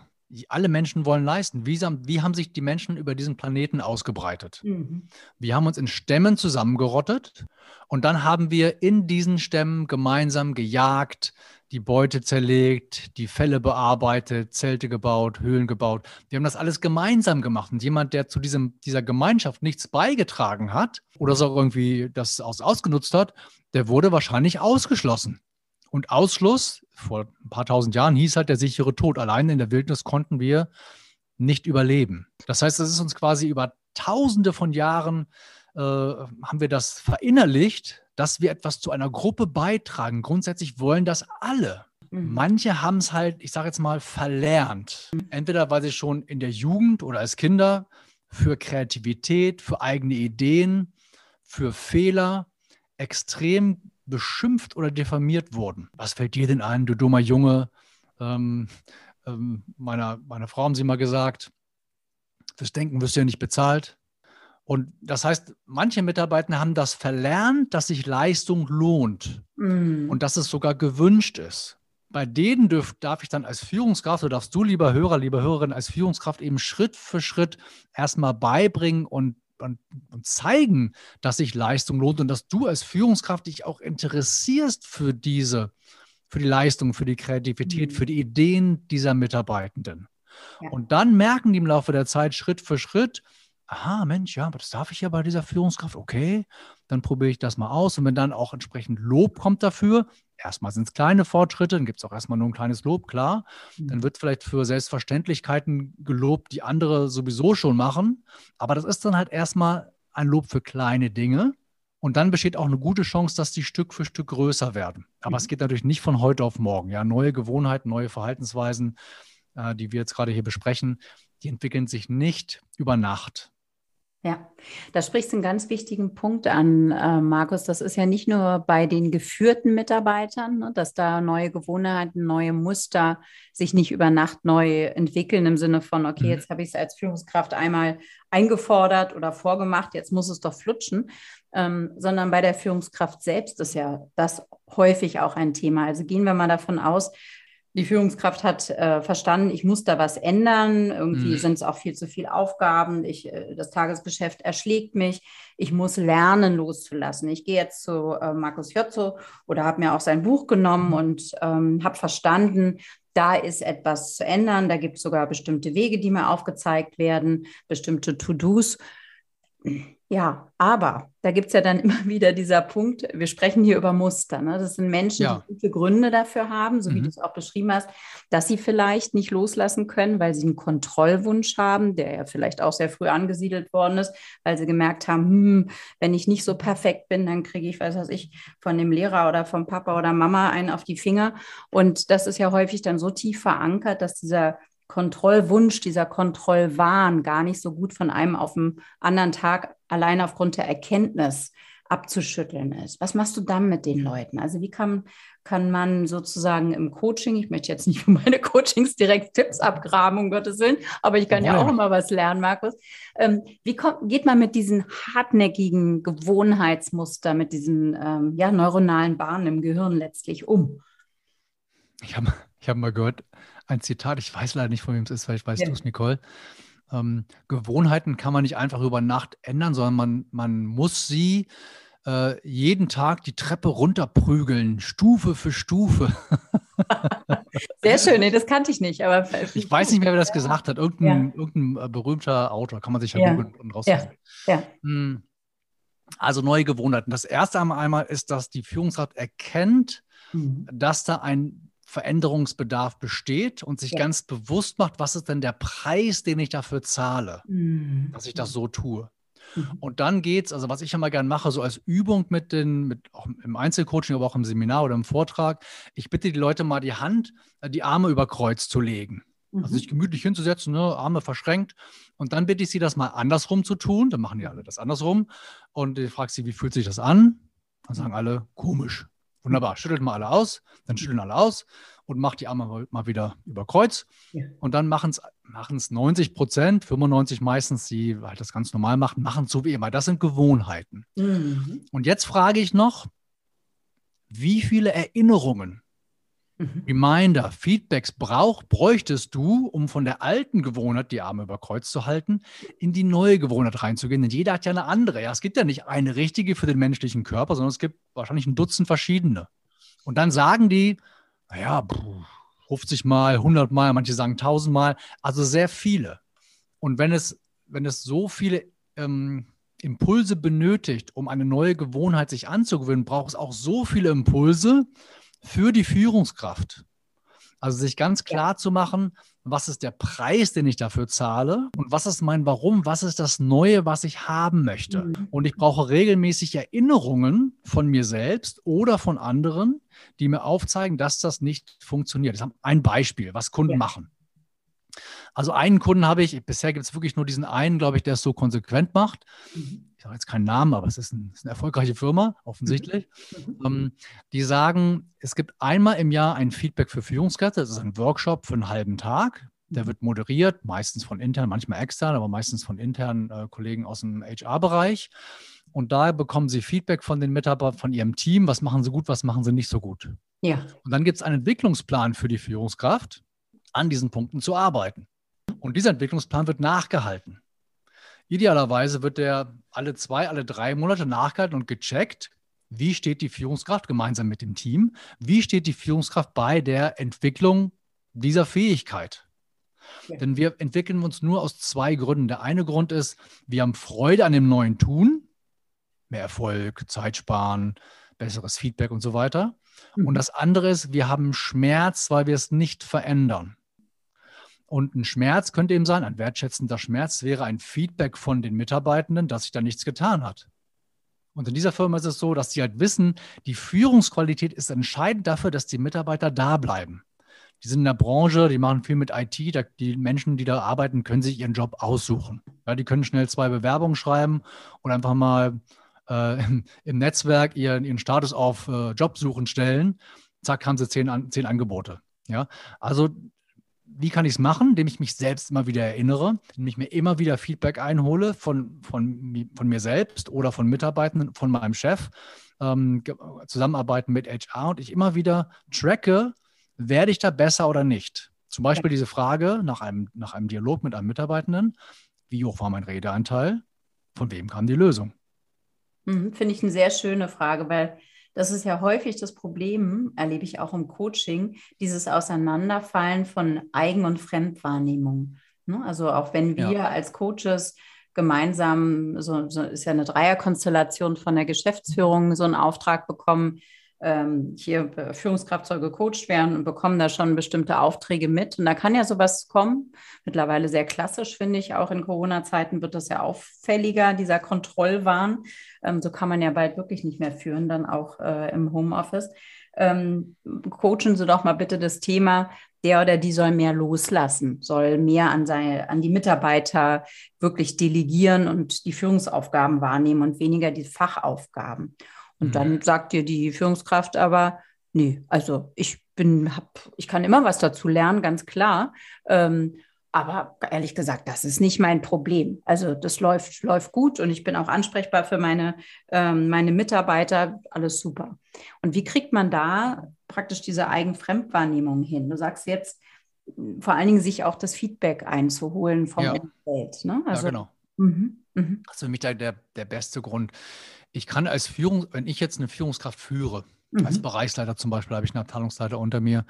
Alle Menschen wollen leisten. Wie, wie haben sich die Menschen über diesen Planeten ausgebreitet? Mhm. Wir haben uns in Stämmen zusammengerottet und dann haben wir in diesen Stämmen gemeinsam gejagt, die Beute zerlegt, die Fälle bearbeitet, Zelte gebaut, Höhlen gebaut. Wir haben das alles gemeinsam gemacht. Und jemand, der zu diesem, dieser Gemeinschaft nichts beigetragen hat oder so irgendwie das aus, ausgenutzt hat, der wurde wahrscheinlich ausgeschlossen. Und Ausschluss, vor ein paar tausend Jahren, hieß halt der sichere Tod. Allein in der Wildnis konnten wir nicht überleben. Das heißt, das ist uns quasi über tausende von Jahren, äh, haben wir das verinnerlicht, dass wir etwas zu einer Gruppe beitragen. Grundsätzlich wollen das alle. Mhm. Manche haben es halt, ich sage jetzt mal, verlernt. Entweder weil sie schon in der Jugend oder als Kinder für Kreativität, für eigene Ideen, für Fehler extrem beschimpft oder diffamiert wurden. Was fällt dir denn ein, du dummer Junge? Ähm, ähm, meiner, meiner Frau haben sie mal gesagt, fürs Denken wirst du ja nicht bezahlt. Und das heißt, manche Mitarbeiter haben das verlernt, dass sich Leistung lohnt mm. und dass es sogar gewünscht ist. Bei denen dürf, darf ich dann als Führungskraft, oder darfst du, lieber Hörer, lieber Hörerin, als Führungskraft eben Schritt für Schritt erstmal beibringen und und, und zeigen, dass sich Leistung lohnt und dass du als Führungskraft dich auch interessierst für diese, für die Leistung, für die Kreativität, mhm. für die Ideen dieser Mitarbeitenden. Ja. Und dann merken die im Laufe der Zeit Schritt für Schritt, aha, Mensch, ja, aber das darf ich ja bei dieser Führungskraft, okay, dann probiere ich das mal aus. Und wenn dann auch entsprechend Lob kommt dafür, erstmal sind es kleine Fortschritte, dann gibt es auch erstmal nur ein kleines Lob, klar, mhm. dann wird vielleicht für Selbstverständlichkeiten gelobt, die andere sowieso schon machen, aber das ist dann halt erstmal ein Lob für kleine Dinge. Und dann besteht auch eine gute Chance, dass die Stück für Stück größer werden. Aber mhm. es geht natürlich nicht von heute auf morgen. Ja, neue Gewohnheiten, neue Verhaltensweisen, äh, die wir jetzt gerade hier besprechen, die entwickeln sich nicht über Nacht. Ja, da sprichst du einen ganz wichtigen Punkt an, äh, Markus. Das ist ja nicht nur bei den geführten Mitarbeitern, ne, dass da neue Gewohnheiten, neue Muster sich nicht über Nacht neu entwickeln im Sinne von, okay, mhm. jetzt habe ich es als Führungskraft einmal eingefordert oder vorgemacht, jetzt muss es doch flutschen, ähm, sondern bei der Führungskraft selbst ist ja das häufig auch ein Thema. Also gehen wir mal davon aus, die Führungskraft hat äh, verstanden, ich muss da was ändern. Irgendwie mhm. sind es auch viel zu viele Aufgaben. Ich, äh, das Tagesgeschäft erschlägt mich. Ich muss lernen, loszulassen. Ich gehe jetzt zu äh, Markus Jotzo oder habe mir auch sein Buch genommen mhm. und ähm, habe verstanden, da ist etwas zu ändern. Da gibt es sogar bestimmte Wege, die mir aufgezeigt werden, bestimmte To-Dos. Ja, aber da gibt es ja dann immer wieder dieser Punkt, wir sprechen hier über Muster. Ne? Das sind Menschen, ja. die gute Gründe dafür haben, so mhm. wie du es auch beschrieben hast, dass sie vielleicht nicht loslassen können, weil sie einen Kontrollwunsch haben, der ja vielleicht auch sehr früh angesiedelt worden ist, weil sie gemerkt haben, hm, wenn ich nicht so perfekt bin, dann kriege ich, weiß was ich, von dem Lehrer oder vom Papa oder Mama einen auf die Finger. Und das ist ja häufig dann so tief verankert, dass dieser Kontrollwunsch, dieser Kontrollwahn gar nicht so gut von einem auf den anderen Tag allein aufgrund der Erkenntnis abzuschütteln ist. Was machst du dann mit den Leuten? Also wie kann, kann man sozusagen im Coaching, ich möchte jetzt nicht für meine Coachings direkt Tipps abgraben, um Gottes Willen, aber ich kann ja, ja auch immer was lernen, Markus. Ähm, wie kommt, geht man mit diesen hartnäckigen Gewohnheitsmuster, mit diesen ähm, ja, neuronalen Bahnen im Gehirn letztlich um? Ich habe ich hab mal gehört, ein Zitat, ich weiß leider nicht, von wem es ist, vielleicht weißt ja. du es, Nicole. Ähm, Gewohnheiten kann man nicht einfach über Nacht ändern, sondern man, man muss sie äh, jeden Tag die Treppe runterprügeln, Stufe für Stufe. Sehr schön, nee, das kannte ich nicht. Aber ich weiß nicht mehr, wer das gesagt hat. Irgendein, ja. irgendein äh, berühmter Autor, kann man sich ja, ja. googeln und rausfinden. Ja. Hm. Also neue Gewohnheiten. Das erste einmal ist, dass die Führungskraft erkennt, mhm. dass da ein Veränderungsbedarf besteht und sich ja. ganz bewusst macht, was ist denn der Preis, den ich dafür zahle, mhm. dass ich das so tue. Mhm. Und dann geht es, also was ich immer gerne mache, so als Übung mit den, mit auch im Einzelcoaching, aber auch im Seminar oder im Vortrag, ich bitte die Leute mal die Hand, äh, die Arme über Kreuz zu legen. Also mhm. Also sich gemütlich hinzusetzen, ne, Arme verschränkt. Und dann bitte ich sie, das mal andersrum zu tun. Dann machen die alle das andersrum. Und ich frage sie, wie fühlt sich das an? Dann sagen alle, komisch. Wunderbar, schüttelt mal alle aus, dann schütteln alle aus und macht die Arme mal wieder über Kreuz. Ja. Und dann machen es 90 Prozent, 95 meistens, die halt das ganz normal machen, machen es so wie immer. Das sind Gewohnheiten. Mhm. Und jetzt frage ich noch, wie viele Erinnerungen Mhm. Reminder, Feedbacks brauch, bräuchtest du, um von der alten Gewohnheit, die Arme über Kreuz zu halten, in die neue Gewohnheit reinzugehen. Denn jeder hat ja eine andere. Ja, es gibt ja nicht eine richtige für den menschlichen Körper, sondern es gibt wahrscheinlich ein Dutzend verschiedene. Und dann sagen die, naja, 50 Mal, 100 Mal, manche sagen 1000 Mal, also sehr viele. Und wenn es, wenn es so viele ähm, Impulse benötigt, um eine neue Gewohnheit sich anzugewöhnen, braucht es auch so viele Impulse, für die Führungskraft. Also sich ganz klar zu machen, was ist der Preis, den ich dafür zahle und was ist mein Warum, was ist das Neue, was ich haben möchte. Mhm. Und ich brauche regelmäßig Erinnerungen von mir selbst oder von anderen, die mir aufzeigen, dass das nicht funktioniert. Das ist ein Beispiel, was Kunden ja. machen. Also einen Kunden habe ich, bisher gibt es wirklich nur diesen einen, glaube ich, der es so konsequent macht. Mhm. Ich sage jetzt keinen Namen, aber es ist, ein, ist eine erfolgreiche Firma, offensichtlich. Mhm. Ähm, die sagen, es gibt einmal im Jahr ein Feedback für Führungskräfte. Das ist ein Workshop für einen halben Tag. Der mhm. wird moderiert, meistens von intern, manchmal extern, aber meistens von internen äh, Kollegen aus dem HR-Bereich. Und da bekommen sie Feedback von den Mitarbeitern, von ihrem Team. Was machen sie gut, was machen sie nicht so gut? Ja. Und dann gibt es einen Entwicklungsplan für die Führungskraft, an diesen Punkten zu arbeiten. Und dieser Entwicklungsplan wird nachgehalten. Idealerweise wird der alle zwei, alle drei Monate nachgehalten und gecheckt, wie steht die Führungskraft gemeinsam mit dem Team, wie steht die Führungskraft bei der Entwicklung dieser Fähigkeit. Ja. Denn wir entwickeln uns nur aus zwei Gründen. Der eine Grund ist, wir haben Freude an dem neuen Tun, mehr Erfolg, Zeit sparen, besseres Feedback und so weiter. Mhm. Und das andere ist, wir haben Schmerz, weil wir es nicht verändern. Und ein Schmerz könnte eben sein, ein wertschätzender Schmerz wäre ein Feedback von den Mitarbeitenden, dass sich da nichts getan hat. Und in dieser Firma ist es so, dass sie halt wissen, die Führungsqualität ist entscheidend dafür, dass die Mitarbeiter da bleiben. Die sind in der Branche, die machen viel mit IT. die Menschen, die da arbeiten, können sich ihren Job aussuchen. Ja, die können schnell zwei Bewerbungen schreiben und einfach mal äh, im, im, Netzwerk ihren, ihren Status auf äh, Jobsuchen stellen. Zack, haben sie zehn, zehn Angebote. Ja, also wie kann ich es machen, indem ich mich selbst immer wieder erinnere, indem ich mir immer wieder Feedback einhole von, von, von mir selbst oder von Mitarbeitenden, von meinem Chef, ähm, zusammenarbeiten mit HR und ich immer wieder tracke, werde ich da besser oder nicht. Zum Beispiel diese Frage nach einem, nach einem Dialog mit einem Mitarbeitenden, wie hoch war mein Redeanteil, von wem kam die Lösung? Mhm, Finde ich eine sehr schöne Frage, weil das ist ja häufig das Problem, erlebe ich auch im Coaching, dieses Auseinanderfallen von Eigen- und Fremdwahrnehmung. Ne? Also auch wenn wir ja. als Coaches gemeinsam, so, so, ist ja eine Dreierkonstellation von der Geschäftsführung, so einen Auftrag bekommen, ähm, hier Führungskraft soll gecoacht werden und bekommen da schon bestimmte Aufträge mit. Und da kann ja sowas kommen. Mittlerweile sehr klassisch, finde ich. Auch in Corona-Zeiten wird das ja auffälliger, dieser Kontrollwahn. Ähm, so kann man ja bald wirklich nicht mehr führen, dann auch äh, im Homeoffice. Ähm, coachen Sie doch mal bitte das Thema, der oder die soll mehr loslassen, soll mehr an, seine, an die Mitarbeiter wirklich delegieren und die Führungsaufgaben wahrnehmen und weniger die Fachaufgaben. Und mhm. dann sagt dir die Führungskraft aber, nee, also ich bin, hab, ich kann immer was dazu lernen, ganz klar. Ähm, aber ehrlich gesagt, das ist nicht mein Problem. Also das läuft, läuft gut und ich bin auch ansprechbar für meine, ähm, meine Mitarbeiter. Alles super. Und wie kriegt man da praktisch diese Eigenfremdwahrnehmung hin? Du sagst jetzt, vor allen Dingen sich auch das Feedback einzuholen vom ja. Umfeld. Ne? Also, ja, genau. Mhm, mh. Das ist für mich der, der, der beste Grund ich kann als Führung, wenn ich jetzt eine Führungskraft führe, mhm. als Bereichsleiter zum Beispiel, habe ich einen Abteilungsleiter unter mir,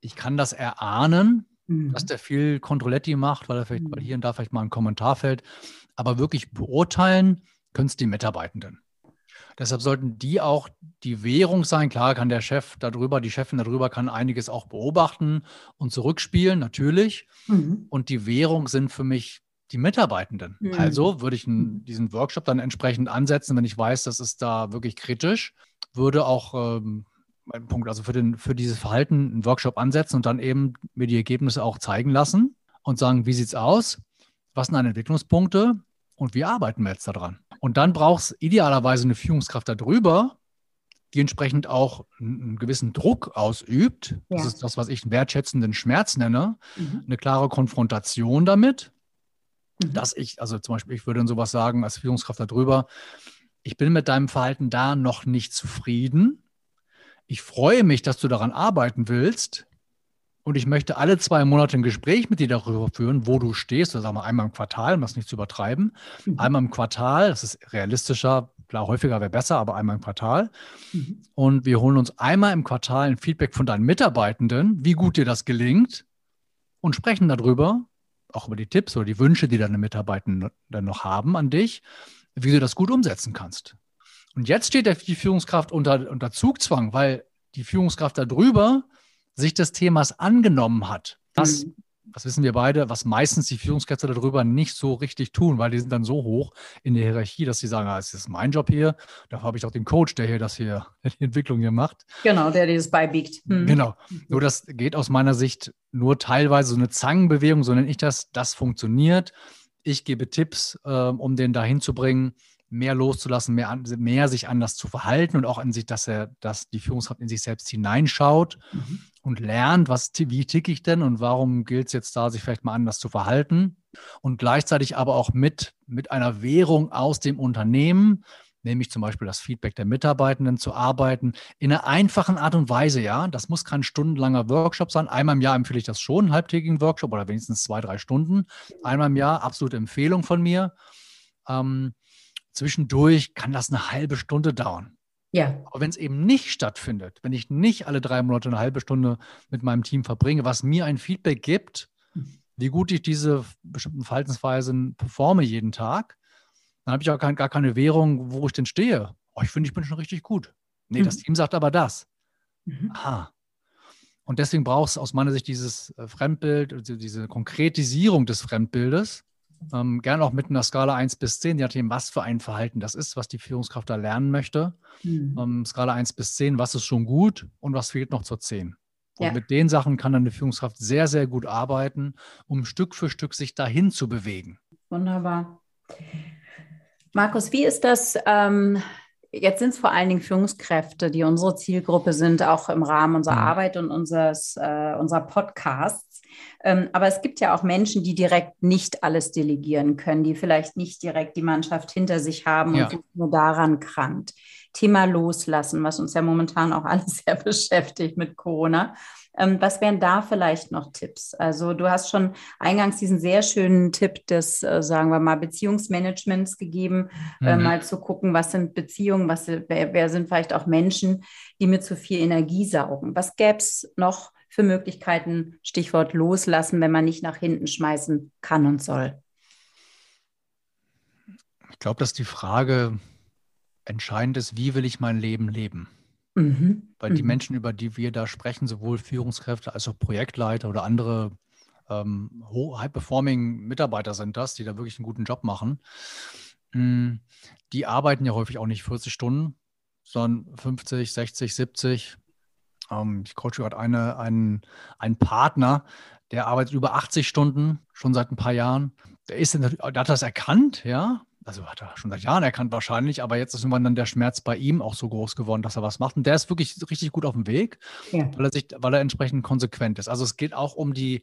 ich kann das erahnen, mhm. dass der viel Controletti macht, weil er vielleicht weil mhm. hier und da vielleicht mal ein Kommentar fällt, aber wirklich beurteilen können es die Mitarbeitenden. Deshalb sollten die auch die Währung sein. Klar kann der Chef darüber, die Chefin darüber kann einiges auch beobachten und zurückspielen, natürlich. Mhm. Und die Währung sind für mich die Mitarbeitenden. Mhm. Also würde ich einen, diesen Workshop dann entsprechend ansetzen, wenn ich weiß, das ist da wirklich kritisch, würde auch ähm, mein Punkt, also für, den, für dieses Verhalten einen Workshop ansetzen und dann eben mir die Ergebnisse auch zeigen lassen und sagen, wie sieht es aus? Was sind deine Entwicklungspunkte und wie arbeiten wir jetzt daran? Und dann braucht es idealerweise eine Führungskraft darüber, die entsprechend auch einen gewissen Druck ausübt. Ja. Das ist das, was ich einen wertschätzenden Schmerz nenne. Mhm. Eine klare Konfrontation damit Mhm. Dass ich, also zum Beispiel, ich würde dann sowas sagen als Führungskraft darüber, ich bin mit deinem Verhalten da noch nicht zufrieden. Ich freue mich, dass du daran arbeiten willst. Und ich möchte alle zwei Monate ein Gespräch mit dir darüber führen, wo du stehst, oder sagen wir einmal im Quartal, um das nicht zu übertreiben. Mhm. Einmal im Quartal, das ist realistischer, klar, häufiger wäre besser, aber einmal im Quartal. Mhm. Und wir holen uns einmal im Quartal ein Feedback von deinen Mitarbeitenden, wie gut dir das gelingt, und sprechen darüber, auch über die Tipps oder die Wünsche, die deine Mitarbeiter dann noch haben an dich, wie du das gut umsetzen kannst. Und jetzt steht die Führungskraft unter, unter Zugzwang, weil die Führungskraft darüber sich des Themas angenommen hat. Das mhm das wissen wir beide, was meistens die Führungskräfte darüber nicht so richtig tun, weil die sind dann so hoch in der Hierarchie, dass sie sagen, ah, es ist mein Job hier, da habe ich auch den Coach, der hier das hier, die Entwicklung hier macht. Genau, der dieses beibiegt. Hm. Genau. Nur das geht aus meiner Sicht nur teilweise so eine Zangenbewegung, so nenne ich das. Das funktioniert. Ich gebe Tipps, äh, um den dahin zu bringen, mehr loszulassen, mehr, mehr sich anders zu verhalten und auch in sich, dass er, dass die Führungskraft in sich selbst hineinschaut mhm. und lernt, was, wie ticke ich denn und warum gilt es jetzt da, sich vielleicht mal anders zu verhalten. Und gleichzeitig aber auch mit, mit einer Währung aus dem Unternehmen, nämlich zum Beispiel das Feedback der Mitarbeitenden zu arbeiten, in einer einfachen Art und Weise, ja. Das muss kein stundenlanger Workshop sein. Einmal im Jahr empfehle ich das schon, einen halbtägigen Workshop oder wenigstens zwei, drei Stunden. Einmal im Jahr, absolute Empfehlung von mir ähm, zwischendurch kann das eine halbe Stunde dauern. Ja. Aber wenn es eben nicht stattfindet, wenn ich nicht alle drei Monate eine halbe Stunde mit meinem Team verbringe, was mir ein Feedback gibt, wie gut ich diese bestimmten Verhaltensweisen performe jeden Tag, dann habe ich auch kein, gar keine Währung, wo ich denn stehe. Oh, ich finde, ich bin schon richtig gut. Nee, mhm. das Team sagt aber das. Mhm. Aha. Und deswegen braucht es aus meiner Sicht dieses äh, Fremdbild, also diese Konkretisierung des Fremdbildes, ähm, gerne auch mit einer Skala 1 bis 10, je nachdem, was für ein Verhalten das ist, was die Führungskraft da lernen möchte. Mhm. Ähm, Skala 1 bis 10, was ist schon gut und was fehlt noch zur 10. Und ja. mit den Sachen kann dann eine Führungskraft sehr, sehr gut arbeiten, um Stück für Stück sich dahin zu bewegen. Wunderbar. Markus, wie ist das? Ähm, jetzt sind es vor allen Dingen Führungskräfte, die unsere Zielgruppe sind, auch im Rahmen unserer mhm. Arbeit und unseres, äh, unserer Podcasts. Ähm, aber es gibt ja auch Menschen, die direkt nicht alles delegieren können, die vielleicht nicht direkt die Mannschaft hinter sich haben ja. und nur daran krankt. Thema Loslassen, was uns ja momentan auch alles sehr beschäftigt mit Corona. Ähm, was wären da vielleicht noch Tipps? Also du hast schon eingangs diesen sehr schönen Tipp des, äh, sagen wir mal, Beziehungsmanagements gegeben, äh, mhm. mal zu gucken, was sind Beziehungen, was, wer, wer sind vielleicht auch Menschen, die mir zu viel Energie saugen. Was gäbe es noch für Möglichkeiten, Stichwort loslassen, wenn man nicht nach hinten schmeißen kann und soll? Ich glaube, dass die Frage entscheidend ist, wie will ich mein Leben leben? Mhm. Weil die mhm. Menschen, über die wir da sprechen, sowohl Führungskräfte als auch Projektleiter oder andere ähm, high-performing Mitarbeiter sind das, die da wirklich einen guten Job machen. Mm, die arbeiten ja häufig auch nicht 40 Stunden, sondern 50, 60, 70. Ähm, ich coache gerade eine, einen, einen Partner, der arbeitet über 80 Stunden, schon seit ein paar Jahren. Der, ist, der hat das erkannt, ja, also hat er schon seit Jahren erkannt wahrscheinlich, aber jetzt ist irgendwann dann der Schmerz bei ihm auch so groß geworden, dass er was macht. Und der ist wirklich richtig gut auf dem Weg, ja. weil, er sich, weil er entsprechend konsequent ist. Also es geht auch um die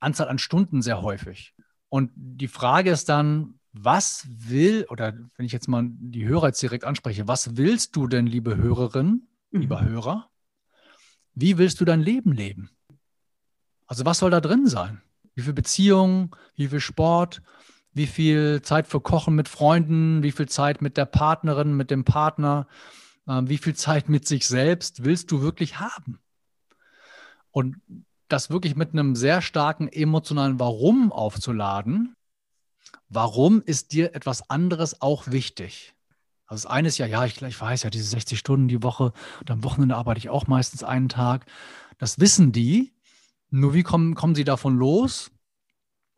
Anzahl an Stunden sehr häufig. Und die Frage ist dann, was will, oder wenn ich jetzt mal die Hörer jetzt direkt anspreche, was willst du denn, liebe Hörerin, mhm. lieber Hörer? Wie willst du dein Leben leben? Also was soll da drin sein? Wie viel Beziehungen, wie viel Sport, wie viel Zeit für Kochen mit Freunden, wie viel Zeit mit der Partnerin, mit dem Partner, äh, wie viel Zeit mit sich selbst willst du wirklich haben? Und das wirklich mit einem sehr starken emotionalen Warum aufzuladen. Warum ist dir etwas anderes auch wichtig? Also das eine ist ja, ja, ich, ich weiß ja, diese 60 Stunden die Woche und am Wochenende arbeite ich auch meistens einen Tag. Das wissen die. Nur wie kommen, kommen sie davon los?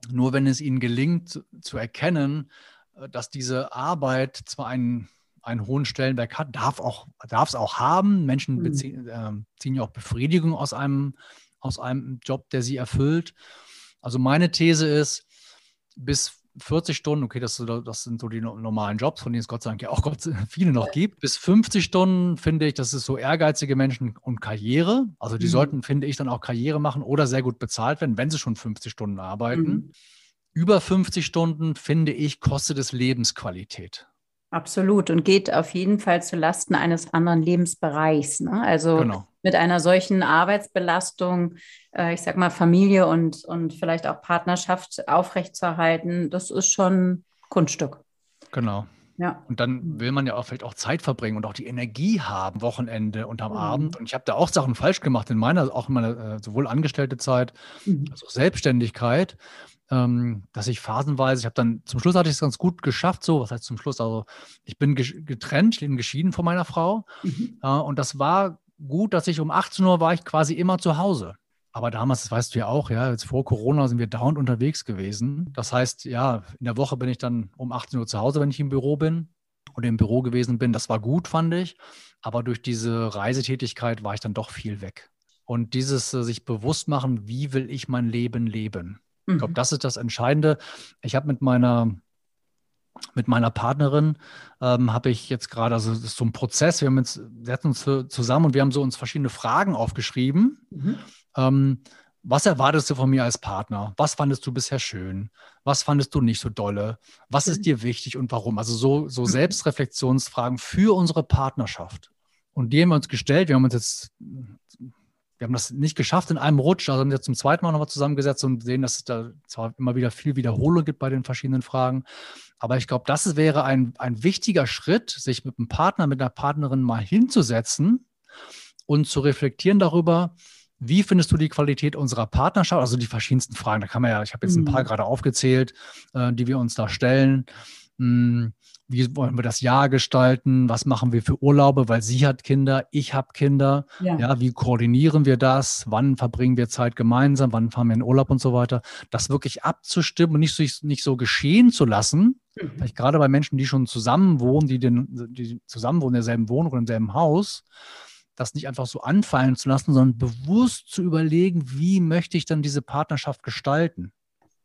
Nur wenn es ihnen gelingt zu erkennen, äh, dass diese Arbeit zwar einen, einen hohen Stellenwert hat, darf auch, darf es auch haben. Menschen mhm. beziehen, äh, ziehen ja auch Befriedigung aus einem, aus einem Job, der sie erfüllt. Also meine These ist, bis 40 Stunden, okay, das, das, sind so die normalen Jobs, von denen es Gott sei Dank ja auch Gott, viele noch gibt. Bis 50 Stunden finde ich, das ist so ehrgeizige Menschen und Karriere. Also die mhm. sollten, finde ich, dann auch Karriere machen oder sehr gut bezahlt werden, wenn sie schon 50 Stunden arbeiten. Mhm. Über 50 Stunden, finde ich, kostet es Lebensqualität. Absolut und geht auf jeden Fall zu Lasten eines anderen Lebensbereichs. Ne? Also genau. mit einer solchen Arbeitsbelastung, äh, ich sag mal, Familie und, und vielleicht auch Partnerschaft aufrechtzuerhalten, das ist schon Kunststück. Genau. Ja. Und dann will man ja auch vielleicht auch Zeit verbringen und auch die Energie haben, Wochenende und am mhm. Abend. Und ich habe da auch Sachen falsch gemacht in meiner, auch in meiner äh, sowohl angestellte Zeit mhm. als auch Selbstständigkeit ähm, dass ich phasenweise, ich habe dann, zum Schluss hatte ich es ganz gut geschafft, so, was heißt zum Schluss, also ich bin getrennt, ich bin geschieden von meiner Frau mhm. äh, und das war gut, dass ich um 18 Uhr war ich quasi immer zu Hause. Aber damals, das weißt du ja auch, ja, jetzt vor Corona sind wir dauernd unterwegs gewesen. Das heißt, ja, in der Woche bin ich dann um 18 Uhr zu Hause, wenn ich im Büro bin oder im Büro gewesen bin. Das war gut, fand ich. Aber durch diese Reisetätigkeit war ich dann doch viel weg. Und dieses äh, sich bewusst machen, wie will ich mein Leben leben? Ich glaube, mhm. das ist das Entscheidende. Ich habe mit meiner mit meiner Partnerin ähm, habe ich jetzt gerade, also das ist so ein Prozess, wir haben jetzt, setzen uns zusammen und wir haben so uns verschiedene Fragen aufgeschrieben. Mhm. Ähm, was erwartest du von mir als Partner? Was fandest du bisher schön? Was fandest du nicht so dolle? Was ist mhm. dir wichtig und warum? Also so, so. Selbstreflexionsfragen für unsere Partnerschaft. Und die haben wir uns gestellt. Wir haben uns jetzt wir haben das nicht geschafft in einem Rutsch, also haben wir zum zweiten Mal nochmal zusammengesetzt und sehen, dass es da zwar immer wieder viel Wiederholung gibt bei den verschiedenen Fragen, aber ich glaube, das wäre ein, ein wichtiger Schritt, sich mit einem Partner, mit einer Partnerin mal hinzusetzen und zu reflektieren darüber, wie findest du die Qualität unserer Partnerschaft? Also die verschiedensten Fragen. Da kann man ja, ich habe jetzt ein paar mhm. gerade aufgezählt, äh, die wir uns da stellen. Hm, wie wollen wir das Jahr gestalten? Was machen wir für Urlaube? Weil sie hat Kinder, ich habe Kinder. Ja. ja. wie koordinieren wir das? Wann verbringen wir Zeit gemeinsam? Wann fahren wir in Urlaub und so weiter? Das wirklich abzustimmen und nicht so, nicht so geschehen zu lassen. Mhm. Vielleicht gerade bei Menschen, die schon zusammen wohnen, die, den, die zusammen wohnen in derselben Wohnung oder im selben Haus, das nicht einfach so anfallen zu lassen, sondern bewusst zu überlegen, wie möchte ich dann diese Partnerschaft gestalten?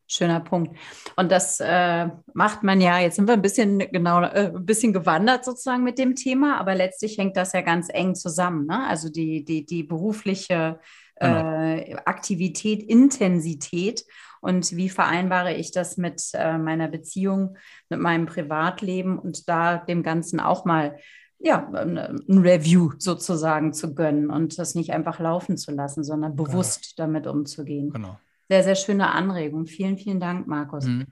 Schöner Punkt. Und das äh, macht man ja, jetzt sind wir ein bisschen genau, äh, ein bisschen gewandert sozusagen mit dem Thema, aber letztlich hängt das ja ganz eng zusammen. Ne? Also die, die, die berufliche genau. äh, Aktivität, Intensität und wie vereinbare ich das mit äh, meiner Beziehung, mit meinem Privatleben und da dem Ganzen auch mal ja, ein Review sozusagen zu gönnen und das nicht einfach laufen zu lassen, sondern genau. bewusst genau. damit umzugehen. Genau. Sehr, sehr schöne Anregung. Vielen, vielen Dank, Markus. Mhm.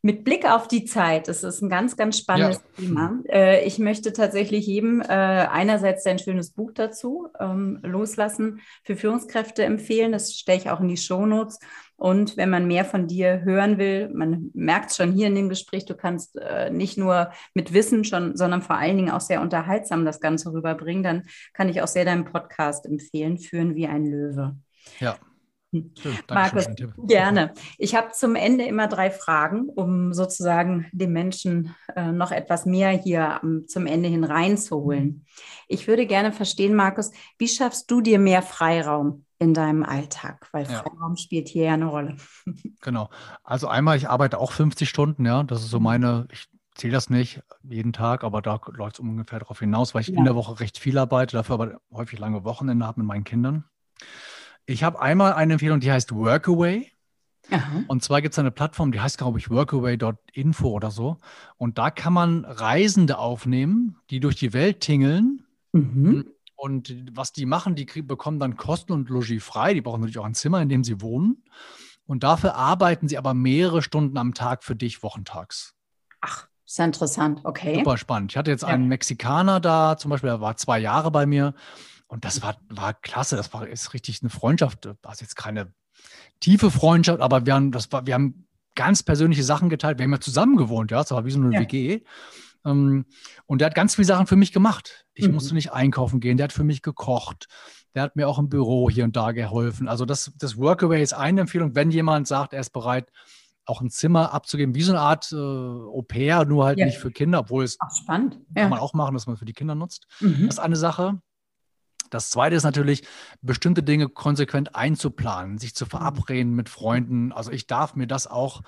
Mit Blick auf die Zeit, das ist ein ganz, ganz spannendes ja. Thema. Äh, ich möchte tatsächlich jedem äh, einerseits ein schönes Buch dazu ähm, loslassen für Führungskräfte empfehlen. Das stelle ich auch in die Shownotes. Und wenn man mehr von dir hören will, man merkt es schon hier in dem Gespräch, du kannst äh, nicht nur mit Wissen schon, sondern vor allen Dingen auch sehr unterhaltsam das Ganze rüberbringen, dann kann ich auch sehr deinen Podcast empfehlen, Führen wie ein Löwe. Ja. Schön, Markus, gerne. Ich habe zum Ende immer drei Fragen, um sozusagen den Menschen äh, noch etwas mehr hier um, zum Ende hin reinzuholen. Mhm. Ich würde gerne verstehen, Markus, wie schaffst du dir mehr Freiraum in deinem Alltag? Weil ja. Freiraum spielt hier ja eine Rolle. Genau. Also einmal, ich arbeite auch 50 Stunden, ja. Das ist so meine, ich zähle das nicht jeden Tag, aber da läuft es ungefähr darauf hinaus, weil ich ja. in der Woche recht viel arbeite, dafür aber häufig lange Wochenende habe mit meinen Kindern. Ich habe einmal eine Empfehlung, die heißt Workaway. Aha. Und zwar gibt es eine Plattform, die heißt, glaube ich, workaway.info oder so. Und da kann man Reisende aufnehmen, die durch die Welt tingeln. Mhm. Und was die machen, die bekommen dann Kosten und Logis frei. Die brauchen natürlich auch ein Zimmer, in dem sie wohnen. Und dafür arbeiten sie aber mehrere Stunden am Tag für dich, wochentags. Ach, ist ja interessant, okay. Super spannend. Ich hatte jetzt ja. einen Mexikaner da, zum Beispiel, der war zwei Jahre bei mir. Und das war, war klasse. Das war ist richtig eine Freundschaft. Das war jetzt keine tiefe Freundschaft, aber wir haben, das war, wir haben ganz persönliche Sachen geteilt. Wir haben ja zusammen gewohnt, ja. Das war wie so eine ja. WG. Ähm, und der hat ganz viele Sachen für mich gemacht. Ich mhm. musste nicht einkaufen gehen. Der hat für mich gekocht. Der hat mir auch im Büro hier und da geholfen. Also das, das Workaway ist eine Empfehlung, wenn jemand sagt, er ist bereit, auch ein Zimmer abzugeben, wie so eine Art äh, Au-pair, nur halt ja. nicht für Kinder, obwohl es Ach, spannend. kann man auch machen, dass man für die Kinder nutzt. Mhm. Das ist eine Sache. Das zweite ist natürlich, bestimmte Dinge konsequent einzuplanen, sich zu verabreden mit Freunden. Also ich darf mir das auch,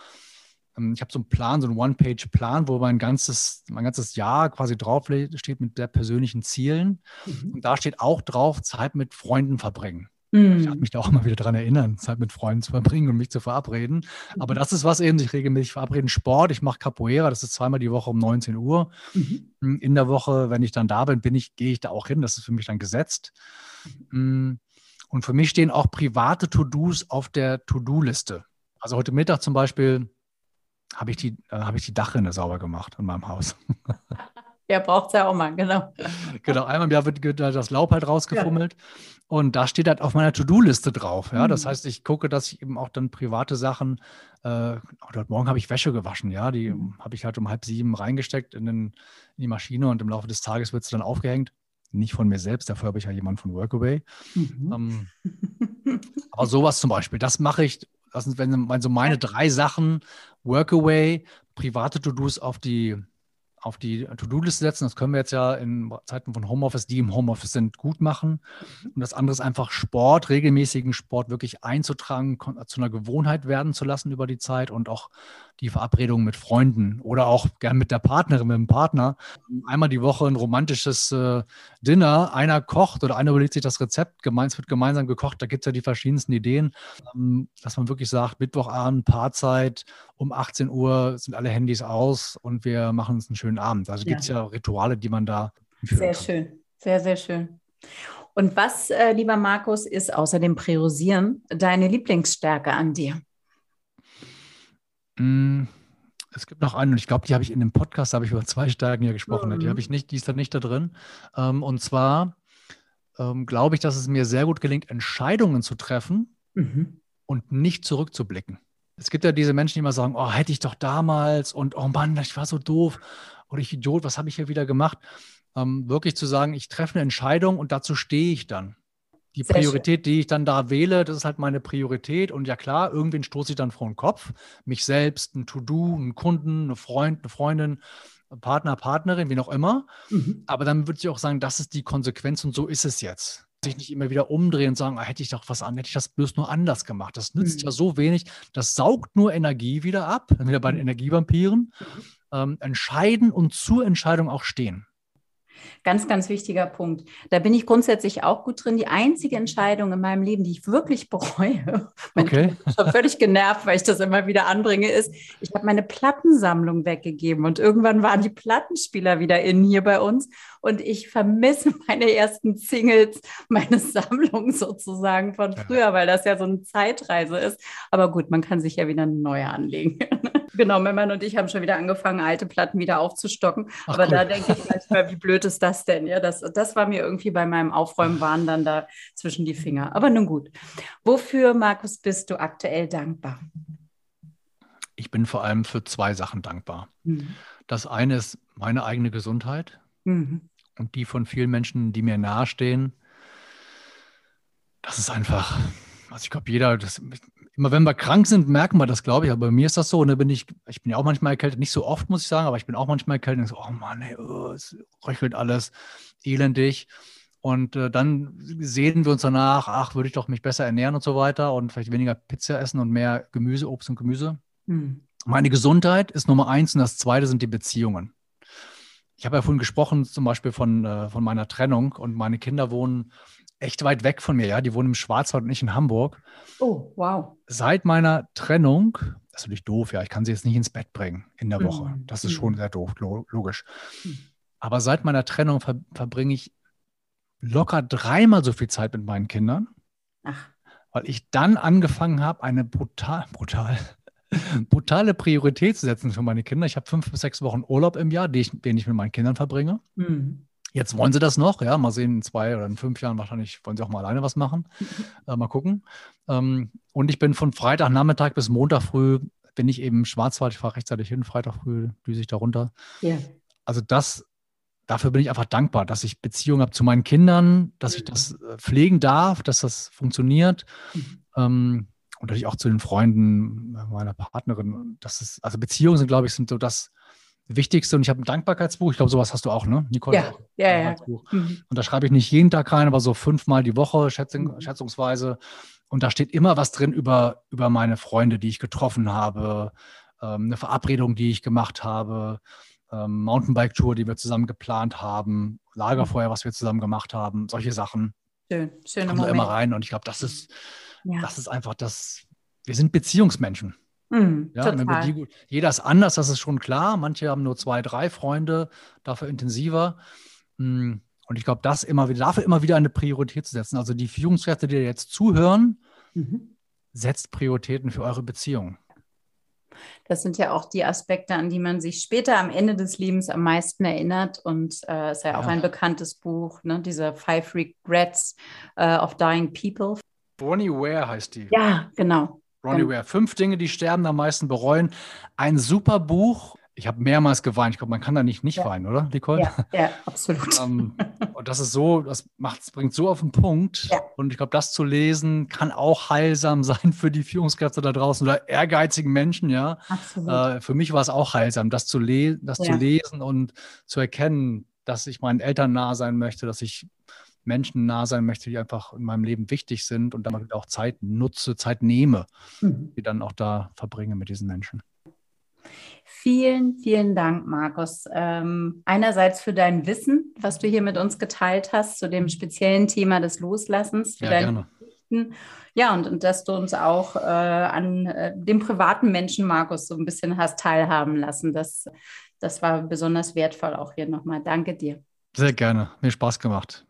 ähm, ich habe so einen Plan, so einen One-Page-Plan, wo mein ganzes, mein ganzes Jahr quasi drauf steht mit sehr persönlichen Zielen. Mhm. Und da steht auch drauf, Zeit mit Freunden verbringen. Ich habe mich da auch immer wieder daran erinnern, Zeit mit Freunden zu verbringen und mich zu verabreden. Aber mhm. das ist was eben, sich regelmäßig verabreden. Sport, ich mache Capoeira, das ist zweimal die Woche um 19 Uhr. Mhm. Hm, in der Woche, wenn ich dann da bin, bin ich, gehe ich da auch hin. Das ist für mich dann gesetzt. Mhm. Und für mich stehen auch private To-Dos auf der To-Do-Liste. Also heute Mittag zum Beispiel habe ich, die, äh, hab ich die Dachrinne sauber gemacht in meinem Haus. Ja, braucht es ja auch mal, genau. Genau, einmal im Jahr wird das Laub halt rausgefummelt. Ja. Und da steht halt auf meiner To-Do-Liste drauf. Ja? Mhm. Das heißt, ich gucke, dass ich eben auch dann private Sachen, äh, heute Morgen habe ich Wäsche gewaschen, ja, die mhm. habe ich halt um halb sieben reingesteckt in, den, in, die Maschine und im Laufe des Tages wird sie dann aufgehängt. Nicht von mir selbst, dafür habe ich ja jemanden von Workaway. Mhm. Ähm, aber sowas zum Beispiel, das mache ich, das sind wenn so meine drei Sachen, Workaway, private To-Dos auf die auf die To-Do-Liste setzen. Das können wir jetzt ja in Zeiten von Homeoffice, die im Homeoffice sind, gut machen. Mhm. Und das andere ist einfach Sport, regelmäßigen Sport wirklich einzutragen, zu einer Gewohnheit werden zu lassen über die Zeit und auch die Verabredung mit Freunden oder auch gern mit der Partnerin, mit dem Partner. Einmal die Woche ein romantisches äh, Dinner. Einer kocht oder einer überlegt sich das Rezept, gemein, es wird gemeinsam gekocht. Da gibt es ja die verschiedensten Ideen, ähm, dass man wirklich sagt, Mittwochabend, Paarzeit, um 18 Uhr sind alle Handys aus und wir machen uns einen schönen Abend. Also ja. gibt es ja Rituale, die man da Sehr kann. schön, sehr, sehr schön. Und was, äh, lieber Markus, ist außer dem Priorisieren deine Lieblingsstärke an dir? Mm, es gibt noch einen, und ich glaube, die habe ich in dem Podcast, habe ich über zwei Stärken hier gesprochen. Mhm. Die habe ich nicht, die ist da nicht da drin. Ähm, und zwar ähm, glaube ich, dass es mir sehr gut gelingt, Entscheidungen zu treffen mhm. und nicht zurückzublicken. Es gibt ja diese Menschen, die immer sagen, oh, hätte ich doch damals und oh Mann, ich war so doof oder ich Idiot, was habe ich hier wieder gemacht? Ähm, wirklich zu sagen, ich treffe eine Entscheidung und dazu stehe ich dann. Die Sehr Priorität, schön. die ich dann da wähle, das ist halt meine Priorität. Und ja klar, irgendwen stoße ich dann vor den Kopf. Mich selbst, ein To-Do, einen Kunden, eine Freund, eine Freundin, Partner, Partnerin, wie noch immer. Mhm. Aber dann würde ich auch sagen, das ist die Konsequenz und so ist es jetzt. Sich nicht immer wieder umdrehen und sagen, ah, hätte ich doch was an, hätte ich das bloß nur anders gemacht. Das nützt mhm. ja so wenig. Das saugt nur Energie wieder ab, dann wieder bei den mhm. Energievampiren. Mhm. Ähm, entscheiden und zur Entscheidung auch stehen. Ganz, ganz wichtiger Punkt. Da bin ich grundsätzlich auch gut drin. Die einzige Entscheidung in meinem Leben, die ich wirklich bereue, okay. ich bin schon völlig genervt, weil ich das immer wieder anbringe, ist, ich habe meine Plattensammlung weggegeben und irgendwann waren die Plattenspieler wieder in hier bei uns und ich vermisse meine ersten Singles, meine Sammlung sozusagen von früher, weil das ja so eine Zeitreise ist. Aber gut, man kann sich ja wieder eine neue anlegen. genau, Memmern und ich haben schon wieder angefangen, alte Platten wieder aufzustocken. Ach, Aber cool. da denke ich manchmal, wie blöd ist das denn? Ja, das, das war mir irgendwie bei meinem Aufräumen waren dann da zwischen die Finger. Aber nun gut. Wofür, Markus, bist du aktuell dankbar? Ich bin vor allem für zwei Sachen dankbar. Mhm. Das eine ist meine eigene Gesundheit mhm. Und die von vielen Menschen, die mir nahestehen. Das ist einfach, also ich glaube, jeder, das, immer wenn wir krank sind, merken wir das, glaube ich. Aber bei mir ist das so. Ne, bin ich, ich bin ja auch manchmal erkältet, nicht so oft, muss ich sagen, aber ich bin auch manchmal erkältet und so, oh Mann, ey, oh, es röchelt alles elendig. Und äh, dann sehen wir uns danach, ach, würde ich doch mich besser ernähren und so weiter und vielleicht weniger Pizza essen und mehr Gemüse, Obst und Gemüse. Mhm. Meine Gesundheit ist Nummer eins und das zweite sind die Beziehungen. Ich habe ja vorhin gesprochen, zum Beispiel von, äh, von meiner Trennung und meine Kinder wohnen echt weit weg von mir, ja. Die wohnen im Schwarzwald und nicht in Hamburg. Oh, wow. Seit meiner Trennung, das ist natürlich doof, ja, ich kann sie jetzt nicht ins Bett bringen in der Woche. Mhm. Das ist schon mhm. sehr doof, logisch. Mhm. Aber seit meiner Trennung ver verbringe ich locker dreimal so viel Zeit mit meinen Kindern. Ach. Weil ich dann angefangen habe, eine brutal, brutal, brutale Priorität zu setzen für meine Kinder. Ich habe fünf bis sechs Wochen Urlaub im Jahr, den ich, den ich mit meinen Kindern verbringe. Mhm. Jetzt wollen sie das noch, ja. Mal sehen, in zwei oder in fünf Jahren wahrscheinlich wollen sie auch mal alleine was machen. äh, mal gucken. Ähm, und ich bin von Freitagnachmittag bis Montag früh, bin ich eben im Schwarzwald, ich fahre rechtzeitig hin, Freitag früh düse ich da runter. Yeah. Also das, dafür bin ich einfach dankbar, dass ich Beziehungen habe zu meinen Kindern, dass ich das äh, pflegen darf, dass das funktioniert. Mhm. Ähm, und natürlich auch zu den Freunden meiner Partnerin. Das ist, also Beziehungen sind, glaube ich, sind so das, Wichtigste, und ich habe ein Dankbarkeitsbuch, ich glaube, sowas hast du auch, ne, Nicole? Ja, ja, ja. Mhm. Und da schreibe ich nicht jeden Tag rein, aber so fünfmal die Woche, schätzung, mhm. schätzungsweise. Und da steht immer was drin über, über meine Freunde, die ich getroffen habe, ähm, eine Verabredung, die ich gemacht habe, ähm, Mountainbike-Tour, die wir zusammen geplant haben, Lagerfeuer, was wir zusammen gemacht haben, solche Sachen. Schön, schöne Kommen da immer rein. Und ich glaube, das ist, ja. das ist einfach das, wir sind Beziehungsmenschen. Mhm, ja, die, jeder ist anders, das ist schon klar. Manche haben nur zwei, drei Freunde, dafür intensiver. Hm, und ich glaube, das immer wieder, dafür immer wieder eine Priorität zu setzen. Also die Führungskräfte, die jetzt zuhören, mhm. setzt Prioritäten für eure Beziehung. Das sind ja auch die Aspekte, an die man sich später am Ende des Lebens am meisten erinnert. Und äh, ist ja auch ja. ein bekanntes Buch, ne? diese Five Regrets uh, of Dying People. Bonnie Ware heißt die. Ja, genau. Ronnie Ware. Fünf Dinge, die Sterben am meisten bereuen. Ein super Buch. Ich habe mehrmals geweint. Ich glaube, man kann da nicht nicht ja. weinen, oder, Nicole? Ja, ja absolut. um, ähm, und das ist so, das macht, bringt so auf den Punkt. Ja. Und ich glaube, das zu lesen kann auch heilsam sein für die Führungskräfte da draußen oder ehrgeizigen Menschen, ja. Absolut. Äh, für mich war es auch heilsam, das zu, le das zu lesen und zu erkennen, dass ich meinen Eltern nah sein möchte, dass ich Menschen nah sein möchte, die einfach in meinem Leben wichtig sind und dann auch Zeit nutze, Zeit nehme, mhm. die dann auch da verbringe mit diesen Menschen. Vielen, vielen Dank, Markus. Ähm, einerseits für dein Wissen, was du hier mit uns geteilt hast zu dem speziellen Thema des Loslassens, für ja, deine gerne. Geschichten. Ja, und, und dass du uns auch äh, an äh, dem privaten Menschen, Markus, so ein bisschen hast teilhaben lassen. Das, das war besonders wertvoll auch hier nochmal. Danke dir. Sehr gerne. Mir Spaß gemacht.